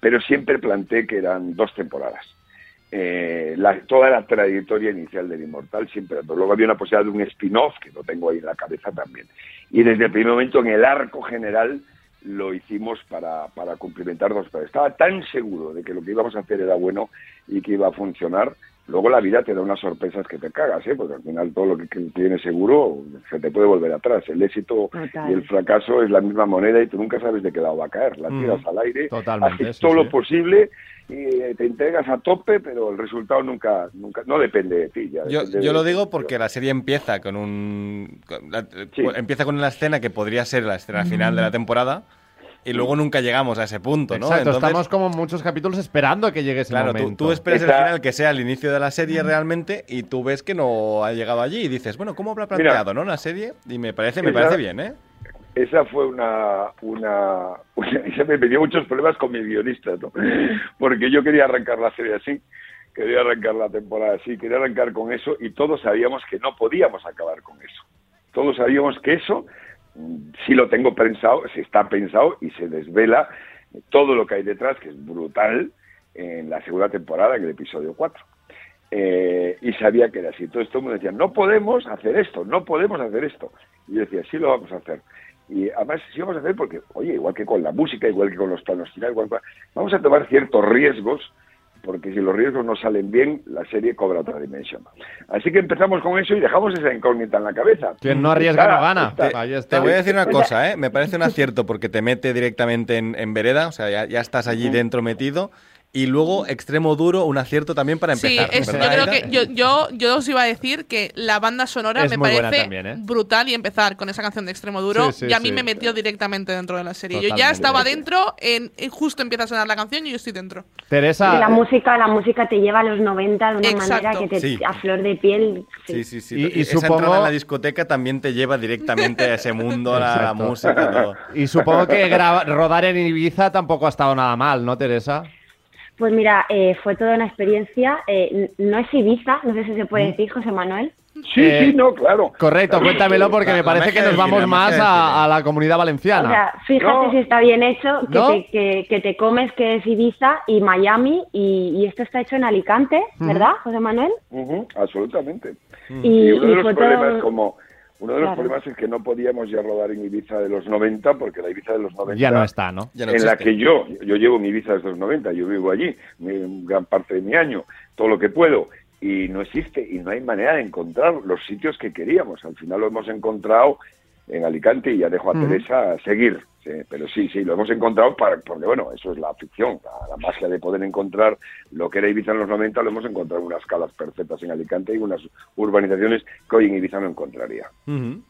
pero siempre planteé que eran dos temporadas. Eh, la- toda la trayectoria inicial del Inmortal siempre, pero luego había una posibilidad de un spin-off que lo tengo ahí en la cabeza también. Y desde el primer momento en el arco general lo hicimos para, para cumplimentar dos cosas. Estaba tan seguro de que lo que íbamos a hacer era bueno y que iba a funcionar. Luego la vida te da unas sorpresas que te cagas, ¿eh? porque al final todo lo que, tienes seguro se te puede volver atrás. El éxito Total. y el fracaso es la misma moneda y tú nunca sabes de qué lado va a caer. La Mm. tiras al aire, Totalmente, haces todo sí. lo posible y eh, te entregas a tope, pero el resultado nunca, nunca, no depende de ti. Ya Yo, yo de- lo digo porque la serie empieza con un con la- Sí. empieza con una escena que podría ser la escena final de la temporada y luego nunca llegamos a ese punto, ¿no? Exacto, Entonces, estamos como muchos capítulos esperando a que llegue ese Claro, tú, momento. tú esperas el Esa- final que sea el inicio de la serie realmente y tú ves que no ha llegado allí y dices, bueno, ¿cómo habrá planteado, no? La serie y me parece, me Esa- parece bien, ¿eh? esa fue una, una, una- esa me dio muchos problemas con mis guionistas, ¿no? Porque yo quería arrancar la serie así, quería arrancar la temporada así, quería arrancar con eso y todos sabíamos que no podíamos acabar con eso. Todos sabíamos que eso sí lo tengo pensado, se está pensado y se desvela todo lo que hay detrás, que es brutal, en la segunda temporada, en el episodio 4. Eh, y sabía que era así. Entonces todo el mundo decía, no podemos hacer esto, no podemos hacer esto. Y yo decía, sí lo vamos a hacer. Y además sí vamos a hacer porque, oye, igual que con la música, igual que con los planos finales, igual que- vamos a tomar ciertos riesgos, porque si los riesgos no salen bien, la serie cobra otra dimensión. Así que empezamos con eso y dejamos esa incógnita en la cabeza. Quien no arriesga Está- no gana. está- Ahí Te voy a decir una cosa, ¿eh? Me parece un acierto porque te mete directamente en, en vereda, o sea, ya, ya estás allí dentro metido. Y luego, extremo duro, un acierto también para Sí, empezar. es- yo ¿verdad, creo que yo, yo, yo os iba a decir que la banda sonora Es me parece también, ¿eh? brutal y empezar con esa canción de Extremo Duro Sí, sí, y a mí sí. me metió directamente dentro de la serie. Yo ya estaba dentro, en, justo empieza a sonar la canción y yo estoy dentro. Teresa, Y la música, la música te lleva a los 90 de una Exacto. manera que te Sí. a flor de piel. Sí, sí, sí. Y- y Esa supongo- en la discoteca también te lleva directamente a ese mundo, a la, la música, todo. y supongo que graba- rodar en Ibiza tampoco ha estado nada mal, ¿no, Teresa? Pues mira, eh, fue toda una experiencia. eh, no es Ibiza, no sé si se puede decir, José Manuel. Sí, Eh, sí, no, claro. Correcto, cuéntamelo porque La- me parece que nos vamos más a, la comunidad valenciana. O sea, fíjate No. si está bien hecho, que, ¿No? te, que, que te comes que es Ibiza y Miami, y, y esto está hecho en Alicante, ¿verdad, José Manuel? Absolutamente. Y, Y uno de los fue problemas, todo- como uno de los Claro. problemas es que no podíamos ya rodar en Ibiza de los 90, porque la Ibiza de los 90 ya no está, ¿no? Ya no en la que yo, yo llevo mi Ibiza desde los 90, yo vivo allí mi- gran parte de mi año, todo lo que puedo, y no existe, y no hay manera de encontrar los sitios que queríamos. Al final lo hemos encontrado en Alicante y ya dejo a Ujú. Teresa seguir. sí, pero sí, sí, lo hemos encontrado para, porque, bueno, eso es la ficción, la, la magia de poder encontrar lo que era Ibiza en los 90, lo hemos encontrado en unas calas perfectas en Alicante y unas urbanizaciones que hoy en Ibiza no encontraría.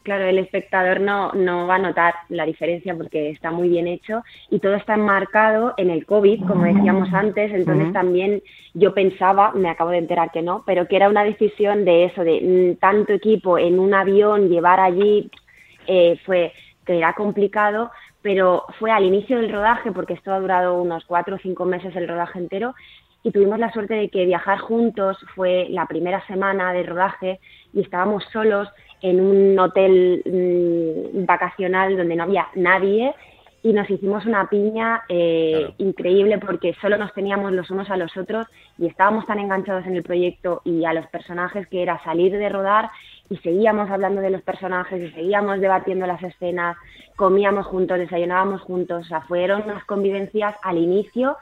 Claro, el espectador no, no va a notar la diferencia porque está muy bien hecho y todo está enmarcado en el COVID, como decíamos antes, entonces también yo pensaba, me acabo de enterar que no, pero que era una decisión de eso, de mm, tanto equipo en un avión, llevar allí, eh, fue que era complicado, pero fue al inicio del rodaje, porque esto ha durado unos cuatro o cinco meses el rodaje entero, y tuvimos la suerte de que viajar juntos fue la primera semana de rodaje y estábamos solos en un hotel mm, vacacional donde no había nadie y nos hicimos una piña eh, increíble porque solo nos teníamos los unos a los otros y estábamos tan enganchados en el proyecto y a los personajes que era salir de rodar y seguíamos hablando de los personajes y seguíamos debatiendo las escenas, comíamos juntos, desayunábamos juntos, o sea, fueron unas convivencias al inicio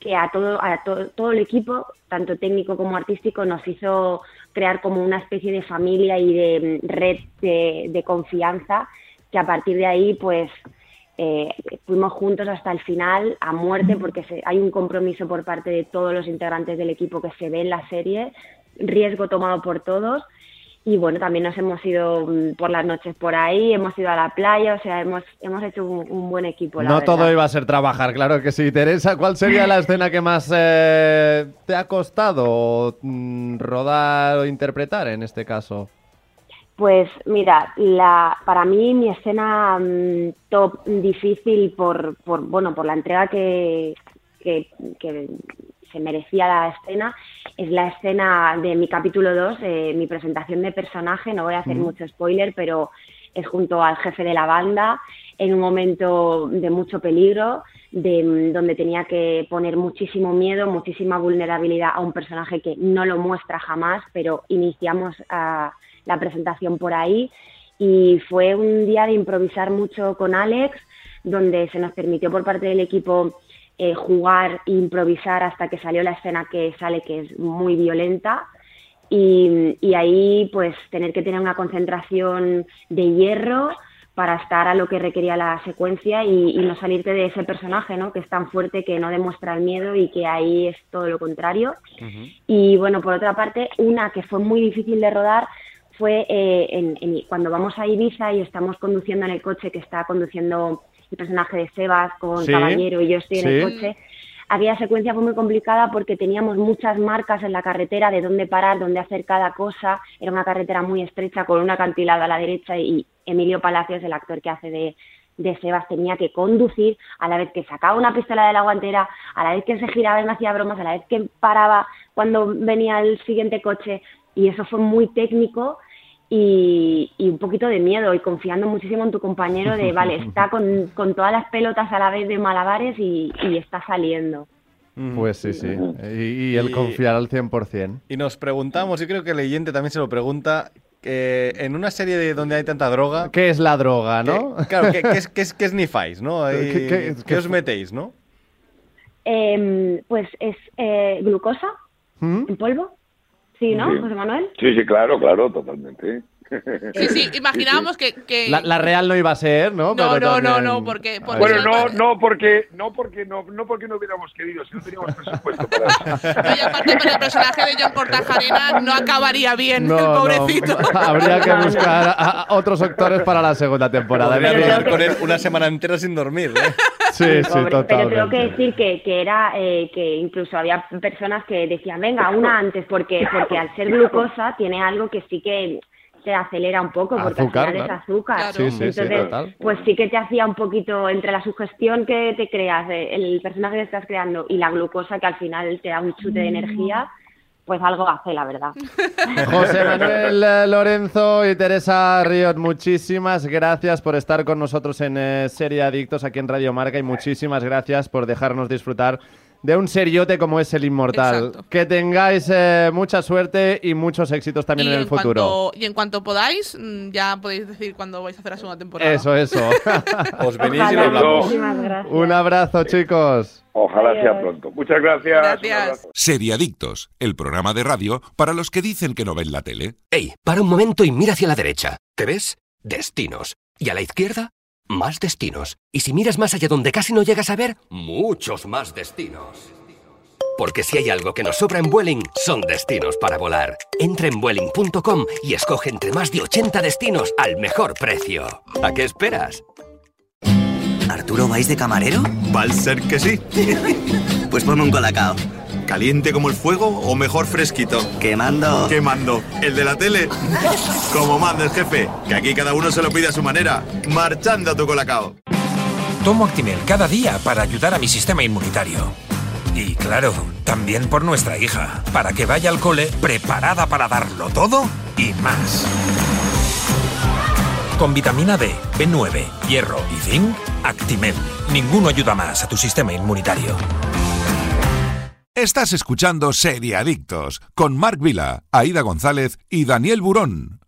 que a todo, a to- todo el equipo, tanto técnico como artístico, nos hizo crear como una especie de familia y de mm, red de, de confianza que a partir de ahí pues eh, fuimos juntos hasta el final a muerte porque se- hay un compromiso por parte de todos los integrantes del equipo que se ve en la serie, riesgo tomado por todos y bueno, también nos hemos ido mm, por las noches por ahí, hemos ido a la playa, o sea, hemos, hemos hecho un, un buen equipo. la No verdad. todo iba a ser trabajar, claro que sí. Teresa, ¿cuál sería la escena que más eh, te ha costado mm, rodar o interpretar en este caso? Pues mira, la, para mí mi escena mm, top difícil por, por, bueno, por la entrega que, que, que se merecía la escena es la escena de mi capítulo 2, eh, mi presentación de personaje, no voy a hacer Mm. mucho spoiler, pero es junto al jefe de la banda en un momento de mucho peligro, de, mm, donde tenía que poner muchísimo miedo, muchísima vulnerabilidad a un personaje que no lo muestra jamás, pero iniciamos ah, la presentación por ahí y fue un día de improvisar mucho con Alex, donde se nos permitió por parte del equipo eh, jugar e improvisar hasta que salió la escena que sale, que es muy violenta. Y, y ahí pues tener que tener una concentración de hierro para estar a lo que requería la secuencia y, y no salirte de ese personaje, ¿no? Que es tan fuerte que no demuestra el miedo y que ahí es todo lo contrario. Y bueno, por otra parte, una que fue muy difícil de rodar fue eh, en- en- cuando vamos a Ibiza y estamos conduciendo en el coche que está conduciendo el personaje de Sebas con Sí, Caballero y yo estoy en el coche. Aquella secuencia fue muy complicada porque teníamos muchas marcas en la carretera de dónde parar, dónde hacer cada cosa. Era una carretera muy estrecha con un acantilado a la derecha y Emilio Palacios, el actor que hace de, de Sebas, tenía que conducir a la vez que sacaba una pistola de la guantera, a la vez que se giraba y me hacía bromas, a la vez que paraba cuando venía el siguiente coche. Y eso fue muy técnico y, y un poquito de miedo y confiando muchísimo en tu compañero de, vale, está con, con todas las pelotas a la vez de malabares y, y está saliendo. Pues sí, sí. Y, y el Y- confiar al 100%. Y nos preguntamos, y creo que el leyente también se lo pregunta, que en una serie de donde hay tanta droga... ¿Qué es la droga, no? que- claro, ¿qué, qué es, qué, es, qué snifáis, no? ¿Qué- qué- ¿Qué, qué os metéis, no? Em, pues es eh, glucosa ¿Mm? en polvo. Sí, ¿no, Sí. José Manuel? Sí, sí, claro, claro, totalmente. Sí, sí, imaginábamos que... que- La, la real no iba a ser, ¿no? No, Pero no, no, también- no, porque... porque Bueno, no, no porque no porque no, no porque no hubiéramos querido, si no teníamos presupuesto para eso. Aparte, pero el personaje de John Cortajarena no acabaría bien, No, el no, pobrecito. habría que buscar a, a otros actores para la segunda temporada. Quedar bien. con él una semana entera sin dormir, ¿eh? Sí, sí, Pobre, pero tengo que totalmente. decir que, que era eh, que incluso había personas que decían venga una antes porque porque al ser glucosa tiene algo que sí que te acelera un poco porque Azúcar, al final claro. es azúcar Claro. Sí, sí, sí, entonces total. pues sí que te hacía un poquito entre la sugestión que te creas de- el personaje que estás creando y la glucosa que al final te da un chute de energía pues algo hace la verdad José Manuel eh, Lorenzo y Teresa Riot, muchísimas gracias por estar con nosotros en eh, Serie Adictos aquí en Radio Marca y muchísimas gracias por dejarnos disfrutar de un seriote como es el Inmortal. Exacto. Que tengáis eh, mucha suerte y muchos éxitos también y, en el futuro. Y en cuanto podáis, mm, ya podéis decir cuándo vais a hacer la segunda temporada. Eso, eso. Os venís y Ojalá, lo hablamos. muchísimas gracias un abrazo, chicos. Ojalá sea pronto. Muchas gracias. Gracias. Seriadictos, el programa de radio para los que dicen que no ven la tele. Ey, para un momento y mira hacia la derecha. ¿Qué ves? Destinos. Y a la izquierda, más destinos. Y si miras más allá donde casi no llegas a ver, muchos más destinos. Porque si hay algo que nos sobra en Vueling, son destinos para volar. Entra en Vueling.com y escoge entre más de 80 destinos al mejor precio. ¿A qué esperas? ¿Arturo vais de camarero? Va a ser que sí. Pues ponme un colacao. ¿Caliente como el fuego o mejor fresquito? Quemando. ¿Qué mando? ¿El de la tele? Como manda el jefe, que aquí cada uno se lo pide a su manera. Marchando a tu colacao. Tomo Actimel cada día para ayudar a mi sistema inmunitario. Y claro, también por nuestra hija, para que vaya al cole preparada para darlo todo y más. Con vitamina D, B9, hierro y zinc, Actimel. Ninguno ayuda más a tu sistema inmunitario. Estás escuchando Seriadictos con Marc Vila, Aida González y Daniel Burón.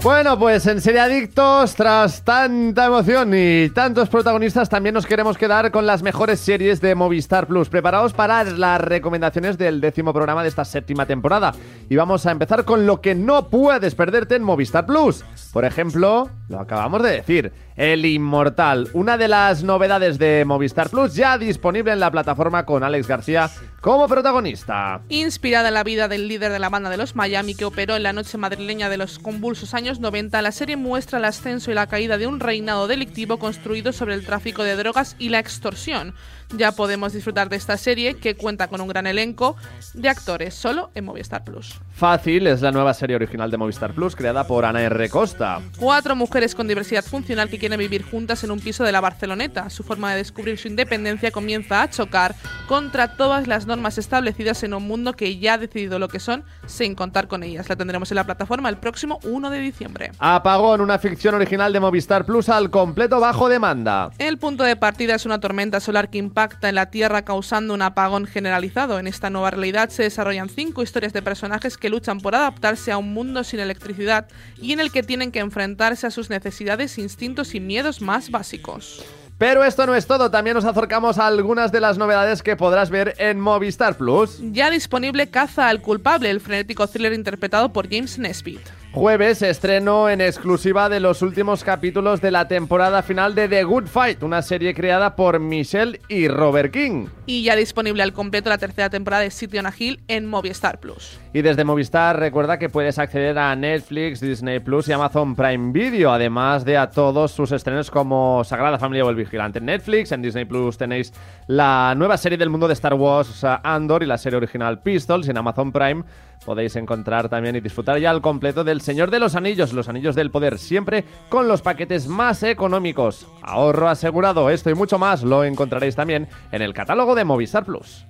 Bueno, pues en Serie Adictos, tras tanta emoción y tantos protagonistas, también nos queremos quedar con las mejores series de Movistar Plus. Preparados para las recomendaciones del décimo programa de esta séptima temporada. Y vamos a empezar con lo que no puedes perderte en Movistar Plus. Por ejemplo, lo acabamos de decir, El Inmortal, una de las novedades de Movistar Plus, ya disponible en la plataforma con Alex García como protagonista. Inspirada en la vida del líder de la banda de los Miami que operó en la noche madrileña de los convulsos años 90, la serie muestra el ascenso y la caída de un reinado delictivo construido sobre el tráfico de drogas y la extorsión. Ya podemos disfrutar de esta serie que cuenta con un gran elenco de actores solo en Movistar Plus. Fácil es la nueva serie original de Movistar Plus creada por Ana R. Costa. Cuatro mujeres con diversidad funcional que quieren vivir juntas en un piso de la Barceloneta. Su forma de descubrir su independencia comienza a chocar contra todas las normas establecidas en un mundo que ya ha decidido lo que son sin contar con ellas. La tendremos en la plataforma el próximo 1 de diciembre. Apagón, una ficción original de Movistar Plus al completo bajo demanda. El punto de partida es una tormenta solar que impacta en la Tierra causando un apagón generalizado. En esta nueva realidad se desarrollan cinco historias de personajes que luchan por adaptarse a un mundo sin electricidad y en el que tienen que enfrentarse a sus necesidades, instintos y miedos más básicos. Pero esto no es todo, también nos acercamos a algunas de las novedades que podrás ver en Movistar Plus. Ya disponible Caza al culpable, el frenético thriller interpretado por James Nesbitt. Jueves estreno en exclusiva de los últimos capítulos de la temporada final de The Good Fight, una serie creada por Michelle y Robert King. Y ya disponible al completo la tercera temporada de City on a Hill en Movistar Plus. Y desde Movistar recuerda que puedes acceder a Netflix, Disney Plus y Amazon Prime Video, además de a todos sus estrenos como Sagrada Familia o El Vigilante en Netflix. En Disney Plus tenéis la nueva serie del mundo de Star Wars Andor y la serie original Pistols. Y en Amazon Prime podéis encontrar también y disfrutar ya al completo del Señor de los Anillos, los Anillos del Poder, siempre con los paquetes más económicos. Ahorro asegurado, esto y mucho más lo encontraréis también en el catálogo de Movistar Plus.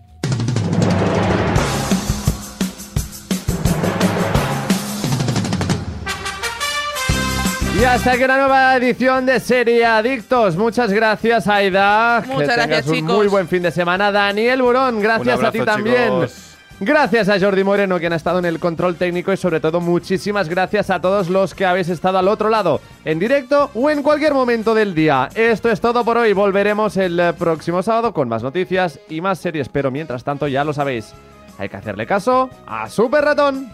Y hasta aquí una nueva edición de Serie Adictos. Muchas gracias, Aida. Muchas que gracias, tengas un chicos. muy buen fin de semana. Daniel Burón, gracias a ti también. chicos. Gracias a Jordi Moreno, quien ha estado en el control técnico y sobre todo muchísimas gracias a todos los que habéis estado al otro lado, en directo o en cualquier momento del día. Esto es todo por hoy, volveremos el eh, próximo sábado con más noticias y más series, pero mientras tanto ya lo sabéis, hay que hacerle caso a Super Ratón.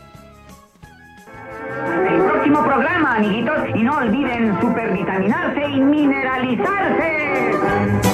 El próximo programa, amiguitos, y no olviden supervitaminarse y mineralizarse.